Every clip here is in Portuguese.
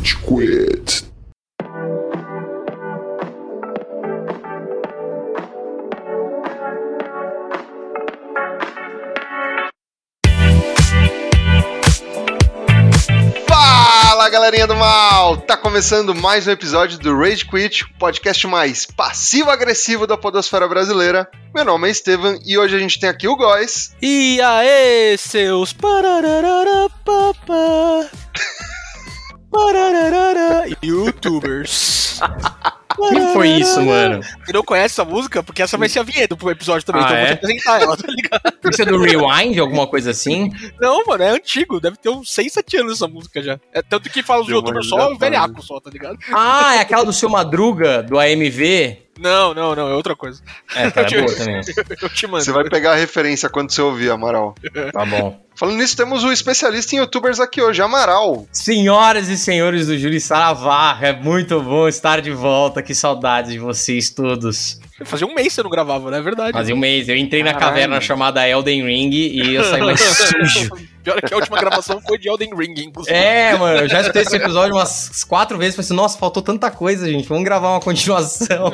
Rage Quit. Fala galerinha do mal! Tá começando mais um episódio do Rage Quit, o podcast mais passivo-agressivo da podosfera brasileira. Meu nome é Estevam e hoje a gente tem aqui o Góis. E aí, seus parararara. Youtubers. que foi isso, mano? Você não conhece essa música? Porque essa vai ser a vinheta pro episódio também, Ah, então eu vou é? te apresentar ela, tá ligado? Isso é do Rewind, alguma coisa assim? Não, mano, é antigo, deve ter uns 6, 7 anos essa música já. É tanto que fala os youtubers só, o velhaco só, tá ligado? Ah, é aquela do seu Madruga, do AMV? Não, não, não, é outra coisa. É, tá, é boa também. Eu te mando. Você vai pegar a referência quando você ouvir, Amaral. Tá bom. Falando nisso, temos o especialista em youtubers aqui hoje, Amaral. Senhoras e senhores do Júri Saravá, é muito bom estar de volta. Que saudades de vocês todos. Fazia um mês que você não gravava, não é verdade? Fazia um mês, eu entrei na caverna chamada Elden Ring e eu saí mais sujo. Pior é que a última gravação foi de Elden Ring, inclusive. É, mano, eu já escutei esse episódio umas quatro vezes. Falei assim, nossa, faltou tanta coisa, gente. Vamos gravar uma continuação.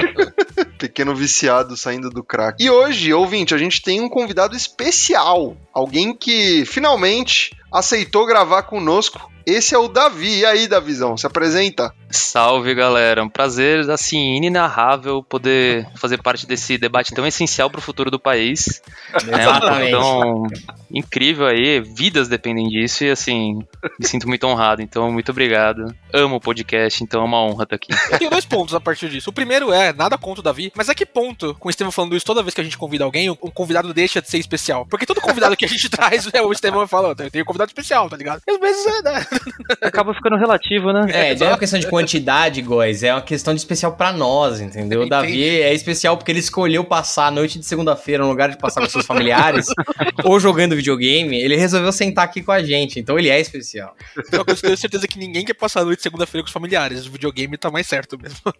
Pequeno viciado saindo do crack. E hoje, ouvinte, a gente tem um convidado especial. Alguém que finalmente aceitou gravar conosco. Esse é o Davi. E aí, Davizão, se apresenta? Salve galera, um prazer assim inenarrável poder fazer parte desse debate tão essencial para o futuro do país. É um tão incrível aí, vidas dependem disso e assim me sinto muito honrado. Então muito obrigado. Amo o podcast, então é uma honra estar aqui. Eu tenho dois pontos a partir disso. O primeiro é, nada contra o Davi, mas a que ponto, com o Estevão falando isso, toda vez que a gente convida alguém, um convidado deixa de ser especial? Porque todo convidado que a gente traz, é, o Estevão fala, eu tenho um convidado especial, tá ligado? E às vezes é, né? Acaba ficando relativo, né? É, não é uma questão de quantidade, Góis, é uma questão de especial pra nós, entendeu? O Davi é especial porque ele escolheu passar a noite de segunda-feira no lugar de passar com seus familiares ou jogando videogame, ele resolveu sentar aqui com a gente, então ele é especial. Só que eu tenho certeza que ninguém quer passar a noite de segunda-feira com os familiares. O videogame tá mais certo mesmo.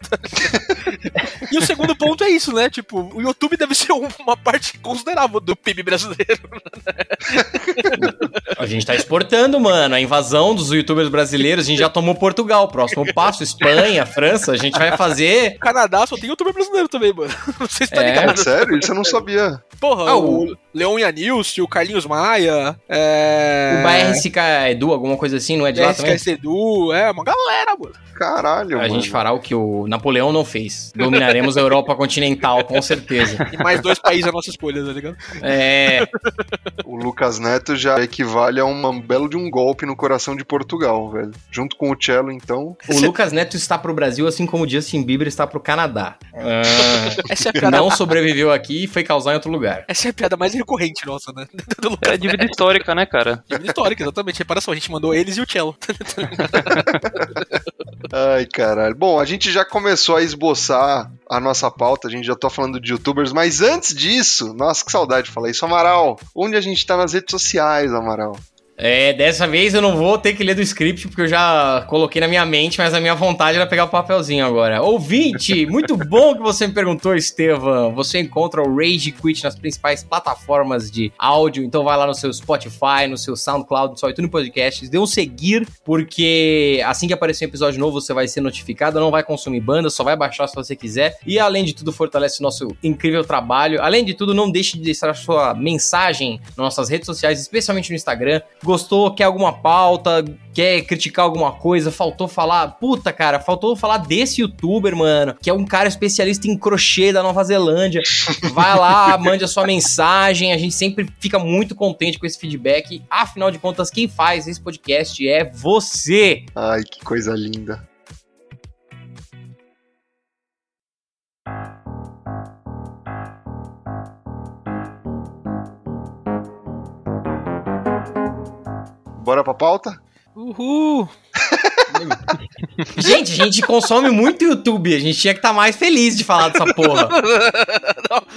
e o segundo ponto é isso, né? Tipo, o YouTube deve ser um- uma parte considerável do PIB brasileiro. A gente tá exportando, mano, a invasão dos youtubers brasileiros, a gente já tomou Portugal, próximo passo, Espanha, França, a gente vai fazer... O Canadá só tem youtuber brasileiro também, mano. Não sei se tá É. ligado. Sério? Isso eu não sabia. Porra, Ah, o Leon Yanilce, o Carlinhos Maia, é... O BRSK Edu, alguma coisa assim, não é de lá também? SKS Edu, é, uma galera, mano. Caralho, A mano. gente fará o que o Napoleão não fez. Dominaremos a Europa continental, com certeza. E mais dois países a nossa escolha, tá ligado? É, O Lucas Neto já equivale a um belo de um golpe no coração de Portugal, velho. Junto com o Cello, então. o Lucas Neto está pro Brasil, assim como o Justin Bieber está pro Canadá. Ah, Essa é a piada, não sobreviveu aqui e foi causar em outro lugar. essa é a piada mais recorrente nossa, né? Do Lucas É dívida histórica, né, cara? Dívida histórica, exatamente. Reparação, a gente mandou eles e o Cello. Ai, caralho. Bom, a gente já começou a esboçar a nossa pauta, a gente já tá falando de youtubers, mas antes disso, nossa, que saudade de falar isso. Amaral, onde a gente tá nas redes sociais, Amaral? É, dessa vez eu não vou ter que ler do script, porque eu já coloquei na minha mente, mas a minha vontade era pegar o papelzinho agora. Ouvinte, muito bom que você me perguntou, Estevam. Você encontra o Rage Quit nas principais plataformas de áudio, então vai lá no seu Spotify, no seu SoundCloud, no seu iTunes Podcasts, dê um seguir, porque assim que aparecer um episódio novo, você vai ser notificado, não vai consumir banda, só vai baixar se você quiser. E além de tudo, fortalece o nosso incrível trabalho. Além de tudo, não deixe de deixar sua mensagem nas nossas redes sociais, especialmente no Instagram. Gostou, quer alguma pauta, quer criticar alguma coisa, faltou falar. Puta, cara, faltou falar desse youtuber, mano, que é um cara especialista em crochê da Nova Zelândia. Vai lá, mande a sua mensagem. A gente sempre fica muito contente com esse feedback. Afinal de contas, quem faz esse podcast é você. Ai, que coisa linda. Bora pra pauta? Uhul! Gente, a gente consome muito YouTube. A gente tinha que estar mais feliz de falar dessa porra.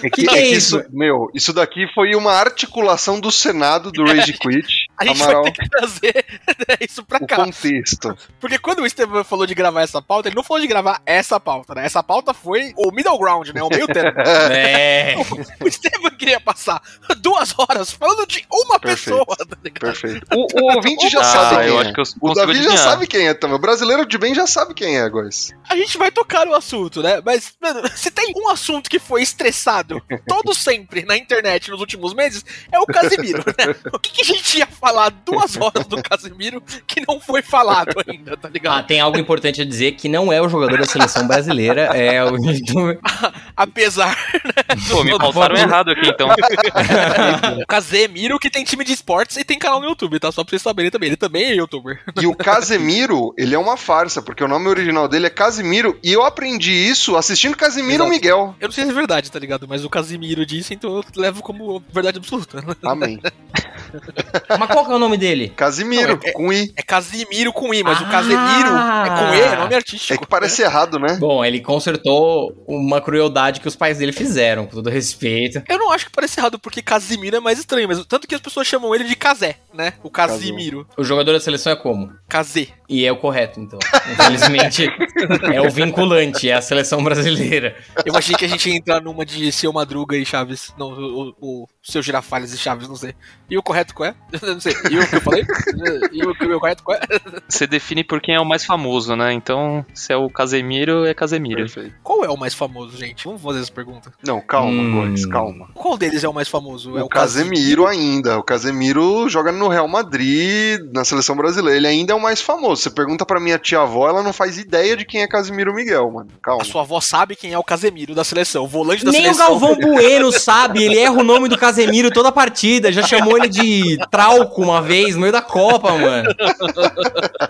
É que é isso? Meu, isso daqui foi uma articulação do Senado do Rage Quit A gente Amaral. vai ter que trazer isso pra O cá. contexto. Porque quando o Estevam falou de gravar essa pauta, ele não falou de gravar essa pauta, né? Essa pauta foi o middle ground, né? O meio termo. É. o Estevam queria passar duas horas falando de uma Perfeito. pessoa, tá? Perfeito. O, o ouvinte já Ah, sabe eu é. Acho que eu O Davi já adivinhar. sabe quem é também. O brasileiro de bem já sabe quem é, Góis. A gente vai tocar no assunto, né? Mas, mano, se tem um assunto que foi estressado todo sempre na internet nos últimos meses, é o Casimiro, né? O que, que a gente ia falar duas horas do Casimiro que não foi falado ainda, tá Ah, ligado? tem algo importante a dizer que não é o jogador da seleção brasileira, é o. Apesar Pô, me pautaram errado aqui, então. o Casemiro que tem time de esportes e tem canal no YouTube, tá? Só pra vocês saberem também. Ele também é youtuber. E o Casemiro, ele é uma farsa, porque o nome original dele é Casimiro, e eu aprendi isso assistindo Casimiro Exato. Miguel. Eu não sei se é verdade, tá ligado? Mas o Casimiro disse, então eu levo como verdade absoluta. Amém. Mas qual que é o nome dele? Casimiro, Não, é- com I. É Casimiro com I, mas o Ah! Casemiro é com E, é nome artístico. É que parece errado, né? Bom, ele consertou uma crueldade que os pais dele fizeram, com todo respeito. Eu não acho que parece errado, porque Casimiro é mais estranho, mas tanto que as pessoas chamam ele de Casé, né? O Casimiro. O jogador da seleção é como? Casé. E é o correto, então. Infelizmente, é o vinculante, é a seleção brasileira. Eu achei que a gente ia entrar numa de Seu Madruga e Chaves. Não, o, o, o Seu Girafales e Chaves, não sei. E o correto qual é? Eu não sei. E o que eu falei? E o, o meu correto qual é? Você define por quem é o mais famoso, né? Então, se é o Casemiro, é Casemiro. Perfeito. Qual é o mais famoso, gente? Vamos fazer essa pergunta. Não, calma, Hum. Góis, calma. Qual deles é o mais famoso? É O Casemiro ainda. O Casemiro joga no Real Madrid, na seleção brasileira. Ele ainda é o mais famoso. Você pergunta pra minha tia-avó, ela não faz ideia de quem é Casimiro Miguel, mano. Calma. A sua avó sabe quem é o Casemiro da seleção, o volante da Nem o seleção. Galvão Bueno sabe, ele erra o nome do Casemiro toda a partida. Já chamou ele de trauco uma vez no meio da Copa, mano.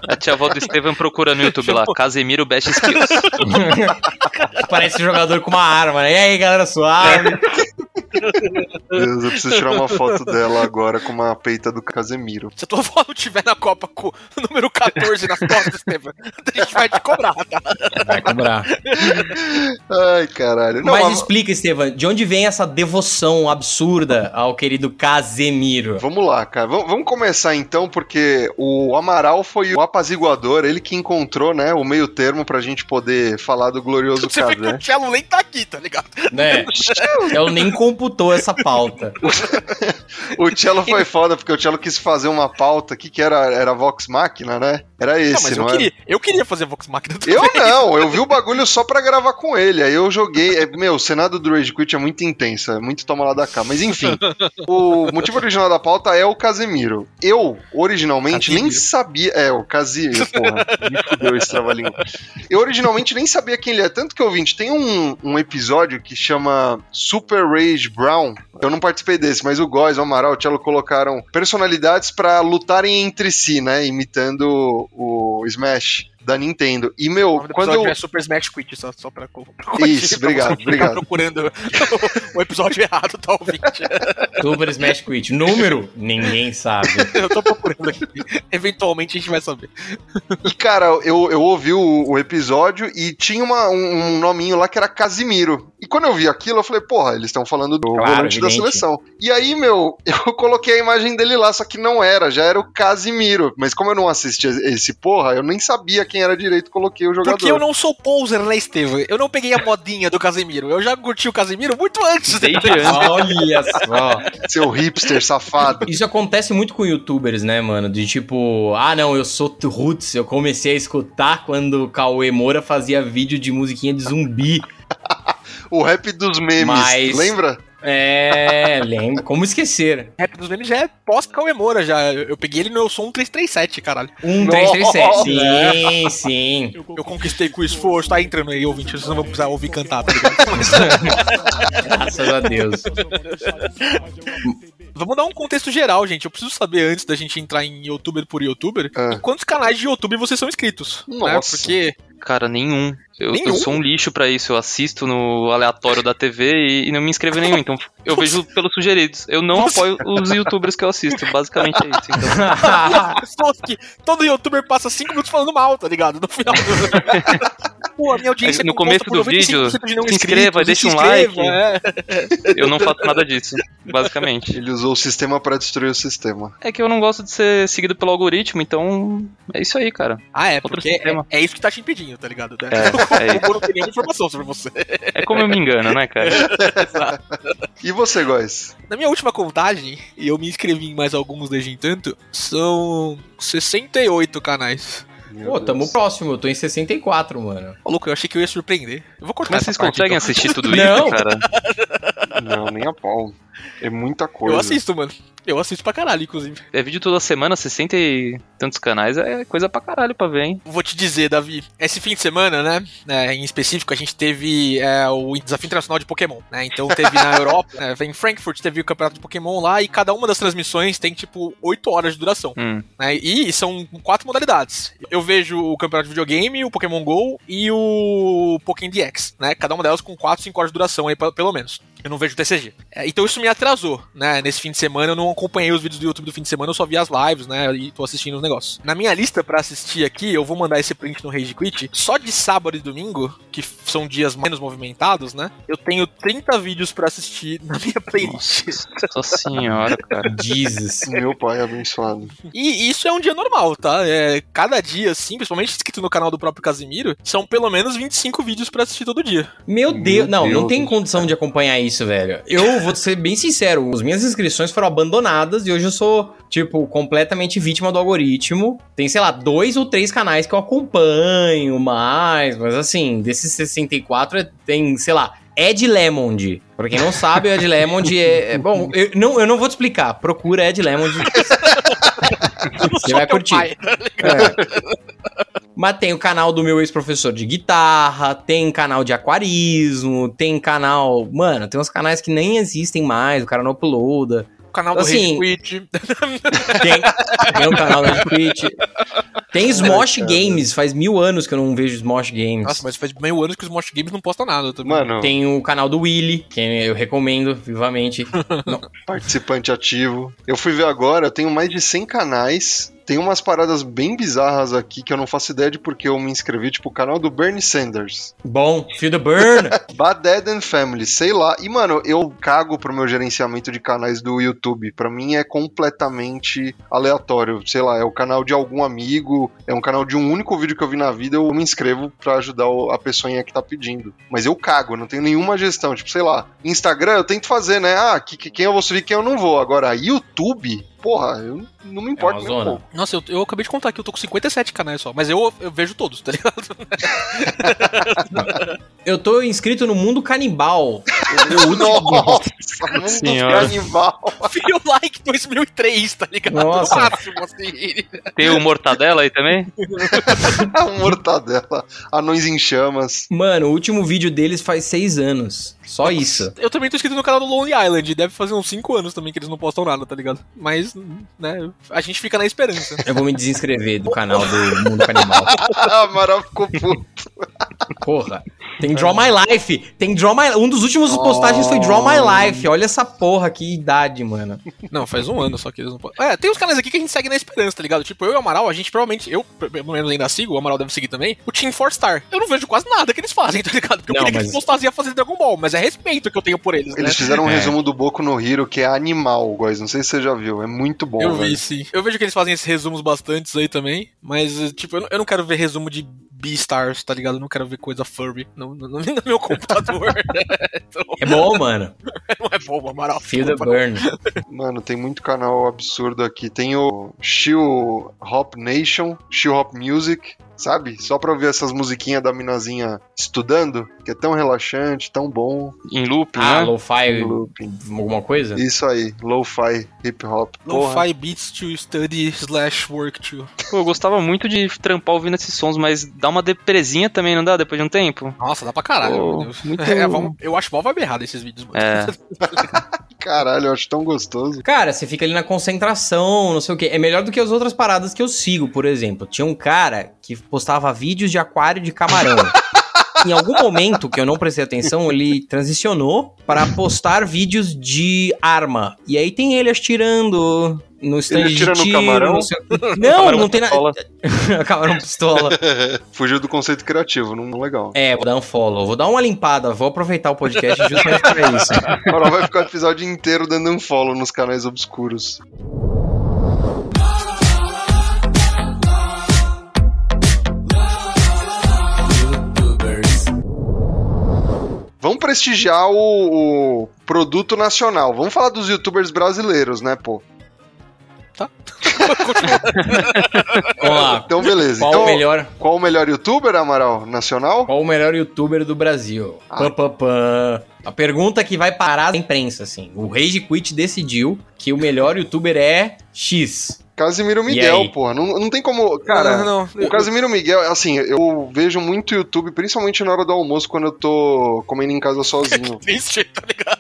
A tia avó do Estevam procura no YouTube lá, Casemiro Best Skills. Parece um jogador com uma arma, né? E aí, galera suave. Deus, eu preciso tirar uma foto dela agora com uma peita do Casemiro. Se a tua avó não tiver na Copa com o número 14 nas costas, Estevam, a gente vai te cobrar, tá? Vai cobrar. Ai, caralho. Não, Mas mas- explica, Estevam, de onde vem essa devoção absurda ao querido Casemiro? Vamos lá, cara. Vamos, vamos começar então, porque o Amaral foi o apaziguador, ele que encontrou, né, o meio termo pra gente poder falar do glorioso Você vê que Casé. o Cello nem tá aqui, tá ligado? Né? Ela nem computou essa pauta. O Cello foi foda, porque o Cello quis fazer uma pauta, que que era? Era Vox Machina, né? Era Não, esse, mas não, eu era? queria, eu queria fazer Vox Machina também. Eu não, eu vi o bagulho só pra gravar com ele. Aí eu joguei. é, Meu, o Senado do Rage Quit é muito intenso, é muito toma lá da cá. Mas enfim, o motivo original da pauta é o Casemiro. Eu, originalmente, nem sabia. É, o Casimiro, porra. Me fudeu esse trava-língua. Eu originalmente nem sabia quem ele é. Tanto que, ouvinte, tem um, um episódio que chama Super Rage Brown. Eu não participei desse, mas o Góis, o Amaral, o Cello colocaram personalidades pra lutarem entre si, né? Imitando o Smash da Nintendo. E, O meu, do quando eu. é Super Smash Quit, só, só pra, pra Isso, pra obrigado, você ficar obrigado. procurando o, o episódio errado, tá ouvinte? Super Smash Quit. Número? Ninguém sabe. Eu tô procurando aqui. Eventualmente a gente vai saber. E, cara, eu, eu ouvi o, o episódio e tinha uma- um, um nominho lá que era Casimiro. E quando eu vi aquilo, eu falei, porra, eles estão falando do Claro, volante da seleção. E aí, meu, eu coloquei a imagem dele lá, só que não era, já era o Casimiro. Mas como eu não assisti esse porra, eu nem sabia quem era direito, coloquei o jogador. Porque eu não sou poser, né, Estevam? Eu não peguei a modinha do Casemiro. Eu já curti o Casemiro muito antes. Desde antes. Olha só. Seu hipster safado. Isso acontece muito com youtubers, né, mano? De tipo, ah, não, eu sou roots, eu comecei a escutar quando o Cauê Moura fazia vídeo de musiquinha de zumbi. O rap dos memes, Mas- lembra? É, lembro. Como esquecer? Rap dos memes já é pós-Cauê Moura, já. Eu, eu peguei ele no Eu Sou um 337, caralrio. Um, Nossa! 3, 3, 7. Sim, sim. Eu conquistei com esforço, tá entrando aí, ouvinte, vocês não vão precisar ouvir cantar, tá ligado? Graças a Deus. vamos dar um contexto geral, gente. Eu preciso saber, antes da gente entrar em youtuber por youtuber, Ah. em quantos canais de YouTube vocês são inscritos. né? Nossa. Porque Cara, nenhum. Eu, Nenhum? eu sou um lixo pra isso. Eu assisto no aleatório da TV e, e não me inscrevo em nenhum. Então eu vejo pelos sugeridos. Eu não apoio os youtubers que eu assisto. Basicamente é isso. Então. Pessoas que todo youtuber passa 5 minutos falando mal, tá ligado? No final do. Pô, a minha audiência No começo por do vídeo, 95% de não se inscreva, deixa um se like. inscreva, é. Eu não faço nada disso. Basicamente. Ele usou o sistema pra destruir o sistema. É que eu não gosto de ser seguido pelo algoritmo, então é isso aí, cara. Ah, é, Outro porque é, sistema. é isso que tá te impedindo, tá ligado? né? É, é Eu não tenho informação sobre você. É como eu me engano, né, cara? E você, Góis? Na minha última contagem, e eu me inscrevi em mais alguns desde entanto, são 68 canais. Meu Pô, tamo próximo, eu tô em 64, mano. Ô, louco, eu achei que eu ia surpreender. Eu vou cortar Mas vocês parte, conseguem então. assistir tudo Não. isso, cara? Não, nem a pau. É muita coisa. Eu assisto, mano. Eu assisto pra caralho, inclusive. É vídeo toda semana, 60 e tantos canais, é coisa pra caralho pra ver, hein? Vou te dizer, Davi, esse fim de semana, né, é, em específico, a gente teve é, o Desafio Internacional de Pokémon, né, então teve na Europa, é, em Frankfurt teve o Campeonato de Pokémon lá, e cada uma das transmissões tem, tipo, 8 horas de duração, Hum. né, e são quatro modalidades. Eu vejo o Campeonato de Videogame, o Pokémon GO e o Pokémon DX, né, cada uma delas com 4, 5 horas de duração aí, pe- pelo menos. Eu não vejo o TCG. É, então isso me atrasou, né? Nesse fim de semana eu não acompanhei os vídeos do YouTube do fim de semana, eu só vi as lives, né? E tô assistindo os negócios. Na minha lista pra assistir aqui, eu vou mandar esse print no Rage Quit. Só de sábado e domingo, que são dias menos movimentados, né? Eu tenho 30 vídeos pra assistir na minha playlist. Nossa senhora, cara. Jesus. Meu pai abençoado. E isso é um dia normal, tá? É, cada dia, assim, principalmente inscrito no canal do próprio Casimiro, são pelo menos 25 vídeos pra assistir todo dia. Meu Deus, não, Deus não tem condição de acompanhar isso, velho. Eu vou ser bem sincero, as minhas inscrições foram abandonadas e hoje eu sou, tipo, completamente vítima do algoritmo. Tem, sei lá, dois ou três canais que eu acompanho mais, mas assim, desses 64 é- tem, sei lá, Ed Lemond. Pra quem não sabe, o Ed Lemond é. é- Bom, eu não, eu não vou te explicar. Procura Ed Lemond. Você vai curtir. pai. É. Mas tem o canal do meu ex-professor de guitarra, tem canal de aquarismo, tem canal. Mano, tem uns canais que nem existem mais, o cara não uploada. O canal do Assim, Rage Quit. Tem, tem o canal da Twitch. Tem Smosh. Games, faz mil anos que eu não vejo Smosh Games. Nossa, mas faz meio ano que os Smosh Games não postam nada também. Mano, Tem o canal do Willy, que eu recomendo vivamente. participante ativo. Eu fui ver agora, eu tenho mais de 100 canais. Tem umas paradas bem bizarras aqui que eu não faço ideia de porque eu me inscrevi, tipo o canal do Bernie Sanders. Bom, Feel the Burn. Bad Dad and Family, sei lá. E, mano, eu cago pro meu gerenciamento de canais do YouTube. Pra mim é completamente aleatório. Sei lá, é o canal de algum amigo, é um canal de um único vídeo que eu vi na vida, eu me inscrevo pra ajudar a pessoinha que tá pedindo. Mas eu cago, não tenho nenhuma gestão. Tipo, sei lá, Instagram eu tento fazer, né? Ah, que, que- quem eu vou seguir, quem eu não vou. Agora, YouTube, porra, eu não me importo É um zona. pouco. Nossa, eu, eu acabei de contar aqui, eu tô com 57 canais só, mas eu, eu vejo todos, tá ligado? Eu tô inscrito no Mundo Canibal. Nossa, mundo Senhora. canibal. Feel Like 2003, tá ligado? Nossa. No máximo, assim. Tem o Mortadela aí também? Um mortadela, anões em chamas. Mano, o último vídeo deles faz seis anos. Só isso. Eu também tô inscrito no canal do Lonely Island, deve fazer uns 5 anos também que eles não postam nada, tá ligado? Mas, né, a gente fica na esperança. Eu vou me desinscrever do canal do Mundo Canibal. A Amaral ficou puto. Porra. Tem Draw My Life. Tem Draw My Um dos últimos postagens foi Draw My Life. Olha essa porra, que idade, mano. Não, faz um ano só que eles não podem. É, tem uns canais aqui que a gente segue na esperança, tá ligado? Tipo, eu e o Amaral, a gente provavelmente, eu pelo menos ainda sigo, o Amaral deve seguir também, o Team 4 Star. Eu não vejo quase nada que eles fazem, tá ligado? Porque eu Não, queria que mas- eles postassem a fazer Dragon Ball, mas é respeito que eu tenho por eles, né? Eles fizeram um É. resumo do Boku no Hero que é animal, guys. Não sei se você já viu. É muito bom. Eu vi, velho. sim. Eu vejo que eles fazem esses resumos bastantes aí também, mas, tipo, eu não, eu não quero ver resumo de Beastars, tá ligado? Eu não quero ver coisa furry no, no, no- no meu computador. então, É bom, mano. não é bom, Amaral. Feel the burn. Mano, tem muito canal absurdo aqui. Tem o Chill Hop Nation, Chill Hop Music, sabe? Só pra ouvir essas musiquinhas da minazinha estudando, que é tão relaxante, tão bom. Em loop, Ah, né? lo-fi, Looping. alguma coisa? Isso aí, lo-fi, hip hop. Porra. Lo-fi beats to study slash work to. Pô, eu gostava muito de trampar ouvindo esses sons, mas dá uma depresinha também, não dá? Depois de um tempo? Nossa, dá pra caralho, Pô, meu Deus. muito- É, eu acho mal vibe errado esses vídeos, mano. É. Caralho, eu acho tão gostoso. Cara, você fica ali na concentração, não sei o quê. É melhor do que as outras paradas que eu sigo, por exemplo. Tinha um cara que postava vídeos de aquário de camarão. em algum momento que eu não prestei atenção, ele transicionou para postar vídeos de arma. E aí tem ele atirando no stand Ele de atira no tiro, camarão? não sei- Não, não tem nada. camarão pistola. Fugiu do conceito criativo, não, não legal. É, vou dar um follow, vou dar uma limpada, vou aproveitar o podcast justamente pra isso. Agora vai ficar o episódio inteiro dando um follow nos canais obscuros. Prestigiar o, o produto nacional. Vamos falar dos youtubers brasileiros, né, pô? Vamos lá. Então, beleza. Qual então, o melhor, qual o melhor youtuber, Amaral? Nacional? qual o melhor youtuber do Brasil? Ah. Pam, pam, pam. A pergunta que vai parar a imprensa, assim. O Rage Quit decidiu que o melhor youtuber é X. Casimiro Miguel, porra. Não, não tem como. Cara, não, não. O Casimiro Miguel, assim, eu vejo muito YouTube, principalmente na hora do almoço, quando eu tô comendo em casa sozinho. Triste, tá ligado?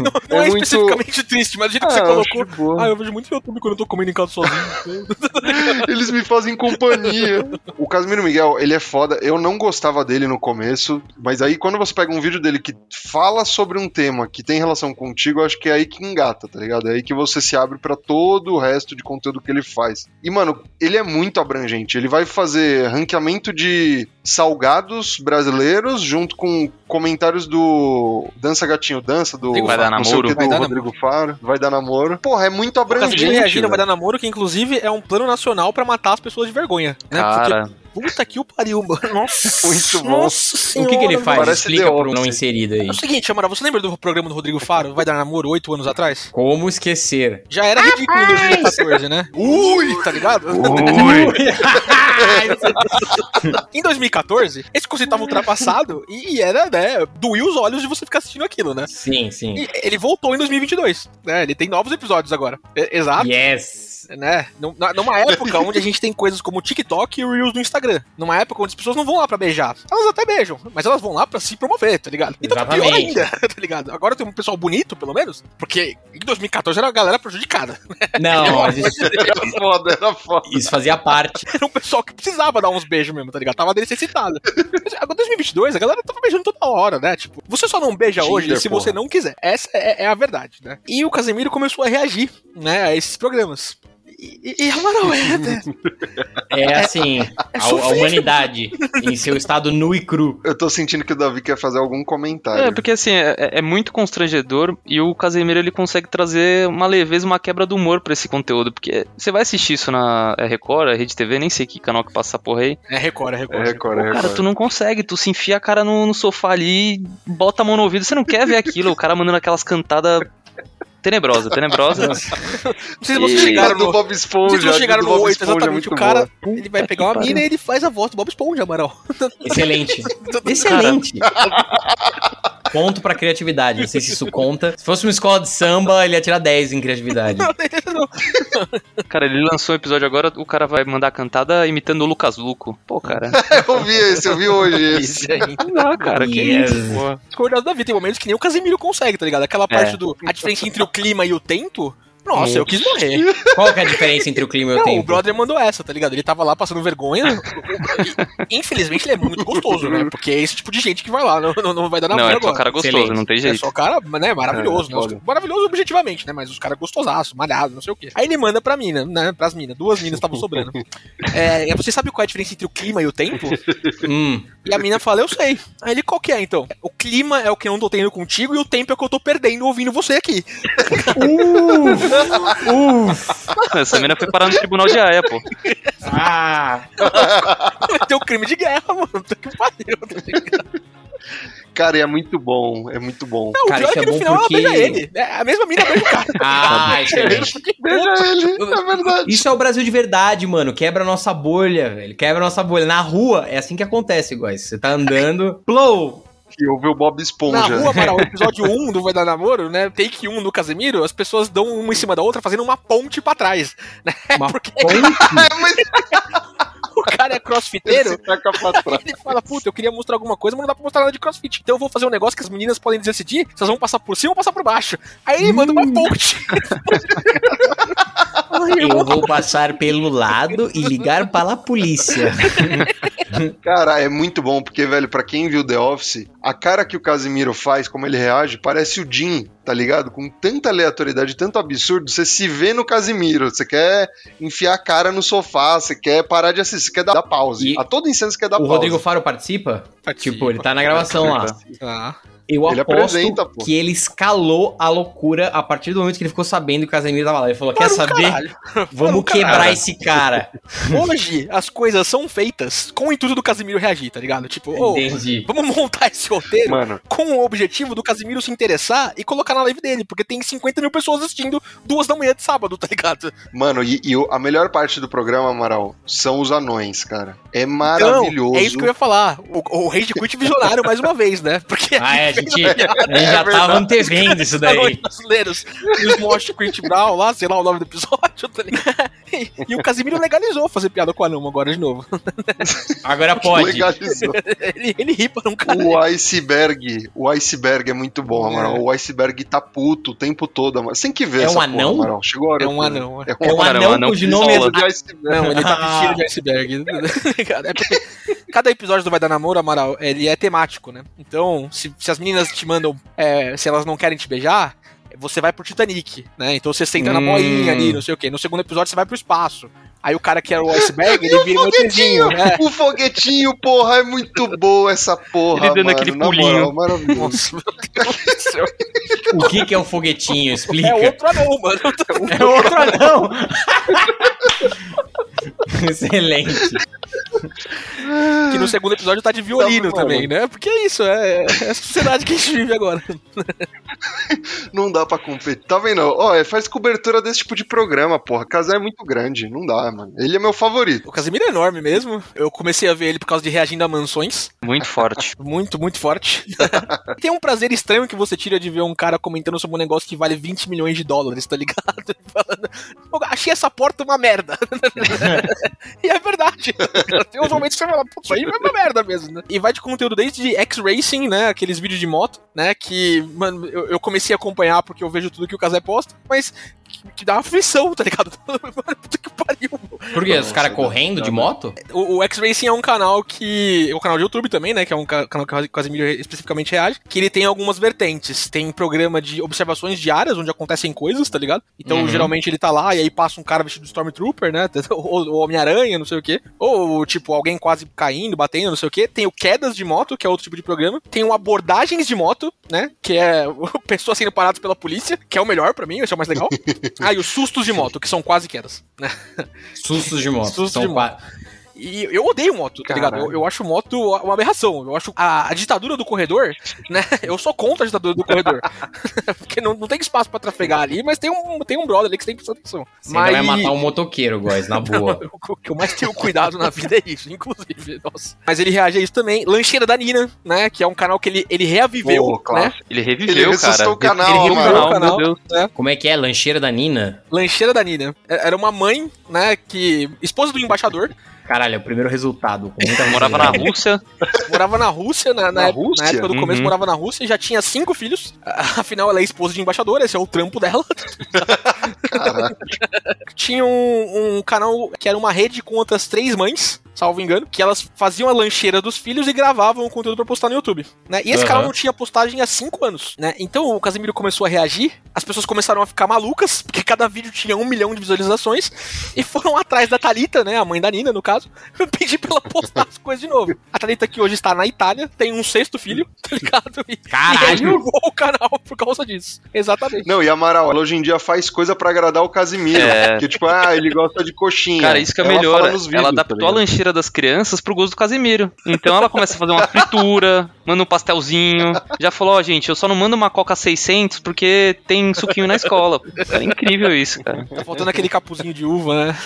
Não, não É é, muito- especificamente triste, mas do jeito que você Ah, colocou. Ah, eu vejo muito YouTube quando eu tô comendo em casa sozinho. Eles me fazem companhia. O Casimiro Miguel, ele é foda. Eu não gostava dele no começo, mas aí quando você pega um vídeo dele que fala sobre um tema que tem relação contigo, eu acho que é aí que engata, tá ligado? É aí que você se abre pra todo o resto de conteúdo que ele faz. E, mano, ele é muito abrangente. Ele vai fazer ranqueamento de salgados brasileiros junto com comentários do Dança Gatinho Dança, do Rodrigo Vai dar namoro? que, Vai do dar Rodrigo Faro. Vai dar namoro. Porra, é muito abrangente. Casimiro reagindo vai dar namoro, que inclusive é um plano nacional pra matar as pessoas de vergonha. Né? Cara, Porque, puta que o pariu, mano. Nossa, Muito bom. Nossa O senhora, que, que ele faz? Parece Explica pro não inserido aí. É o seguinte, Amara, você lembra do programa do Rodrigo Faro, Vai Dar Namoro, oito anos atrás? Como esquecer? Já era ridículo em 2014, né? Ui, tá ligado? Em 2014, esse conceito tava ultrapassado e era, né, doía os olhos de você ficar assistindo aquilo, né? Sim, sim. E ele voltou em 2022, né? Ele tem novos episódios agora. E- Exato. Yes. Né? Numa época onde a gente tem coisas como o TikTok e o Reels no Instagram. Numa época onde as pessoas não vão lá pra beijar. Elas até beijam, mas elas vão lá pra se promover, tá ligado? Então tá pior Exatamente. ainda, tá ligado? Agora tem um pessoal bonito, pelo menos, porque em 2014 era a galera prejudicada. Não, mas isso, Era foda, era foda. isso fazia parte. Era um pessoal que precisava dar uns beijos mesmo, tá ligado? Tava necessitado. Agora, 2022, a galera tava beijando toda hora, né? Tipo, você só não beija Tinder, hoje se porra. você não quiser. Essa é, é a verdade, né? E o Casemiro começou a reagir, né, a esses programas. E, e, e Amaral, é, né? É assim, a, a humanidade em seu estado nu e cru. Eu tô sentindo que o Davi quer fazer algum comentário. É, porque assim, é, é muito constrangedor e o Casemiro ele consegue trazer uma leveza, uma quebra do humor pra esse conteúdo. Porque você vai assistir isso na é Record, é Rede TV, nem sei que canal que passa essa porra aí. É Record, é Record. É Record, é Cara, Record. tu não consegue, tu se enfia a cara no, no sofá ali, bota a mão no ouvido, você não quer ver aquilo, o cara mandando aquelas cantadas tenebrosa, tenebrosa. Não sei se vocês chegaram no. Bob Esponja. vocês chegaram no Bob 8, Esponja é exatamente. muito O cara, boa. ele vai pegar uma mina e ele faz a voz do Bob Esponja, Amaral. Excelente. Excelente. Ponto pra criatividade. Não sei se isso conta. Se fosse uma escola de samba, ele ia tirar 10 em criatividade. Cara, ele lançou um episódio agora, o cara vai mandar a cantada imitando o Lucas Luco. Pô, cara. Eu vi esse, eu vi hoje esse. Não cara. Que Yes. isso, pô. Da vida, tem momentos que nem o Casemiro consegue, tá ligado? Aquela parte É. do. A diferença entre o clima e o tempo. Nossa, eu quis morrer. Qual que é a diferença entre o clima e o Não, tempo? o brother mandou essa, tá ligado? Ele tava lá passando vergonha. Infelizmente ele é muito gostoso, né? Porque é esse tipo de gente que vai lá, não, não, não vai dar na Não, é só agora. cara gostoso, Excelente. não tem É jeito. só cara, né, maravilhoso, É, né? Os-. Maravilhoso objetivamente, né? Mas os caras gostosaços, malhados, não sei o quê. Aí ele manda pra mina, né? Pras minas. Duas minas estavam sobrando. É, você sabe qual é a diferença entre o clima e o tempo? Hum, E a mina fala, eu sei. Aí ele, qual que é então? O clima é o que eu não tô tendo contigo e o tempo é o que eu tô perdendo ouvindo você aqui. Essa mina foi parar no tribunal de Haia, pô. ah, Tem um crime de guerra, mano. Puta que pariu. tá ligado? Cara, e é muito bom, é muito bom. Não, Cara, o pior isso é é que no bom final porque- ela beija ele. É, a mesma mina beija o cara. ah, excelente. Beija ele, é verdade. Isso é o Brasil de verdade, mano. Quebra a nossa bolha, velho. Quebra a nossa bolha. Na rua, é assim que acontece, guys. Você tá andando, blow. E eu vi o Bob Na Esponja. rua, para o episódio 1 do Vai Dar Namoro, né? Take 1 do Casemiro, as pessoas dão uma em cima da outra fazendo uma ponte pra trás. Né? Uma Porque o cara é crossfiteiro, Ele fala, puta, eu queria mostrar alguma coisa, mas não dá pra mostrar nada de crossfit. Então eu vou fazer um negócio que as meninas podem decidir se elas vão passar por cima ou passar por baixo. Aí ele manda uma ponte. Eu vou passar pelo lado e ligar para a polícia. Cara, é muito bom, porque, velho, pra quem viu The Office, a cara que o Casimiro faz, como ele reage, parece o Jim, tá ligado? Com tanta aleatoriedade, tanto absurdo, você se vê no Casimiro, você quer enfiar a cara no sofá, você quer parar de assistir, você quer dar pause. E a todo instante você quer dar O pause. Rodrigo Faro participa? Tipo, ele tá na gravação lá. Ah. Eu Ele aposto apresenta, pô. que ele escalou a loucura a partir do momento que ele ficou sabendo que o Casemiro tava lá. Ele falou: Quer saber? caralho. Vamos quebrar caralho. esse cara. Hoje, as coisas são feitas com o intuito do Casimiro reagir, tá ligado? Tipo, ô, Entendi. vamos montar esse roteiro Mano, com o objetivo do Casimiro se interessar e colocar na live dele, porque tem 50 mil pessoas assistindo duas da manhã de sábado, tá ligado? mano, e, e a melhor parte do programa, Amaral, são os anões, cara. É Então, maravilhoso. é isso que eu ia falar. O, o Rage Quit visionário mais uma vez, né? Porque Ah, é, gente, a a gente já tava antevendo isso daí. brasileiros. E os Mosh Quit Brown lá, sei lá o nome do episódio, tá ligado? E, e o Casimiro legalizou fazer piada com o anão agora de novo. Agora pode. Legalizou. Ele, ele ri pra um cara. O iceberg, o iceberg é muito bom, Amaral. O iceberg tá puto o tempo todo, Amaral. Você tem que ver É essa um porra, anão? Amaral. Chegou a hora. É um anão. É É um anão um anão cujo nome é. isola. de iceberg. Não, ele tá vestido de iceberg. É porque cada episódio do Vai Dar Namoro, Amaral, ele é temático, né? Então, se, se as meninas te mandam, é, se elas não querem te beijar, você vai pro Titanic, né? Então você senta na Hum. boinha ali, não sei o quê. No segundo episódio você vai pro espaço. Aí o cara que era o iceberg, E ele o vira um ETzinho, né? O foguetinho, porra, é muito boa essa porra. Ele dando mano, aquele na pulinho. moral, maravilhoso. Nossa, meu Deus do céu. O que, que é um foguetinho? Explica. É outro anão, mano. É outro anão. Excelente. Que no segundo episódio tá de violino também, né? Porque é isso, é, é a sociedade que a gente vive agora. Não dá pra competir. Tá vendo? Ó, é, faz cobertura desse tipo de programa, porra. Casar é muito grande. Não dá, mano. Ele é meu favorito. O Casimiro é enorme mesmo. Eu comecei a ver ele por causa de reagindo a mansões. Muito forte. Muito, muito forte. Tem um prazer estranho que você tira de ver um cara comentando sobre um negócio que vale 20 milhões de dólares, tá ligado? Falando, "Pô, achei essa porta uma merda. e é verdade. Tem uns momentos que você fala, putz, isso aí é uma merda mesmo, né? E vai de conteúdo desde X-Racing, né? Aqueles vídeos de moto, né? Que, mano, eu, eu comecei a acompanhar porque eu vejo tudo que o Casé posta, mas que, que dá uma aflição, tá ligado? Puta que pariu. Por quê? Os caras correndo de moto? O, o X-Racing é um canal que. É um canal de YouTube também, né? Que é um ca- canal que o Casimiro especificamente reage. Que ele tem algumas vertentes. Tem programa de observações diárias, onde acontecem coisas, tá ligado? Então, Uhum. geralmente ele tá lá e aí passa um cara vestido de Stormtrooper, né? Ou, ou Homem-Aranha, não sei o quê. Ou, tipo, alguém quase caindo, batendo, não sei o quê. Tem o Quedas de Moto, que é outro tipo de programa. Tem o Abordagens de Moto, né? Que é pessoas sendo paradas pela polícia, que é o melhor pra mim, esse é o mais legal. ah, e os sustos de moto, que são quase quedas, né? Sustos de moto. Sustos de qua- E eu odeio moto, tá ligado? Eu, eu acho moto uma aberração. Eu acho a, a ditadura do corredor, né? Eu sou contra a ditadura do corredor. Porque não, não tem espaço pra trafegar ali, mas tem um, tem um brother ali que você tem que prestar atenção. Você ainda vai matar um motoqueiro, Góis, na boa. O que eu mais tenho cuidado na vida é isso, inclusive. Nossa. Mas ele reage a isso também. Lancheira da Nina, né? Que é um canal que ele, ele reaviveu, Pô, né? claro. Ele Ele reviveu, cara. ressuscitou o Ele canal, reviveu mano. o canal, meu Deus. Como é que é? Lancheira da Nina? Lancheira da Nina. Era uma mãe, né? Que. Esposa do embaixador. Caralho, é o primeiro resultado. Morava na. Rússia. morava na Rússia, na, na Na época, Rússia? na época do começo Uhum. morava na Rússia e já tinha cinco filhos. Afinal, ela é esposa de embaixador, esse é o trampo dela. Tinha um, um canal que era uma rede com outras três mães, salvo engano, que elas faziam a lancheira dos filhos e gravavam o conteúdo pra postar no YouTube. Né? E esse Aham. canal não tinha postagem há cinco anos. Né? Então o Casimiro começou a reagir, as pessoas começaram a ficar malucas, porque cada vídeo tinha um milhão de visualizações, e foram atrás da Thalita, né? A mãe da Nina, no caso, pedir pra ela postar as coisas de novo. A Thalita, que hoje está na Itália, tem um sexto filho, tá ligado? E, Caralho! E o canal por causa disso. Exatamente. Não, e a Amaral, ela hoje em dia faz coisa pra agradar o Casimiro. É. Que tipo, ah, ele gosta de coxinha. Cara, isso que é Ela melhor. fala nos vídeos, ela tá adaptou a ligado? Lancheira das crianças pro gosto do Casimiro. Então ela começa a fazer uma fritura, manda um pastelzinho. Já falou, ó, gente, eu só não mando uma Coca 600 porque tem suquinho na escola. É incrível isso, cara. Tá faltando aquele capuzinho de uva, né?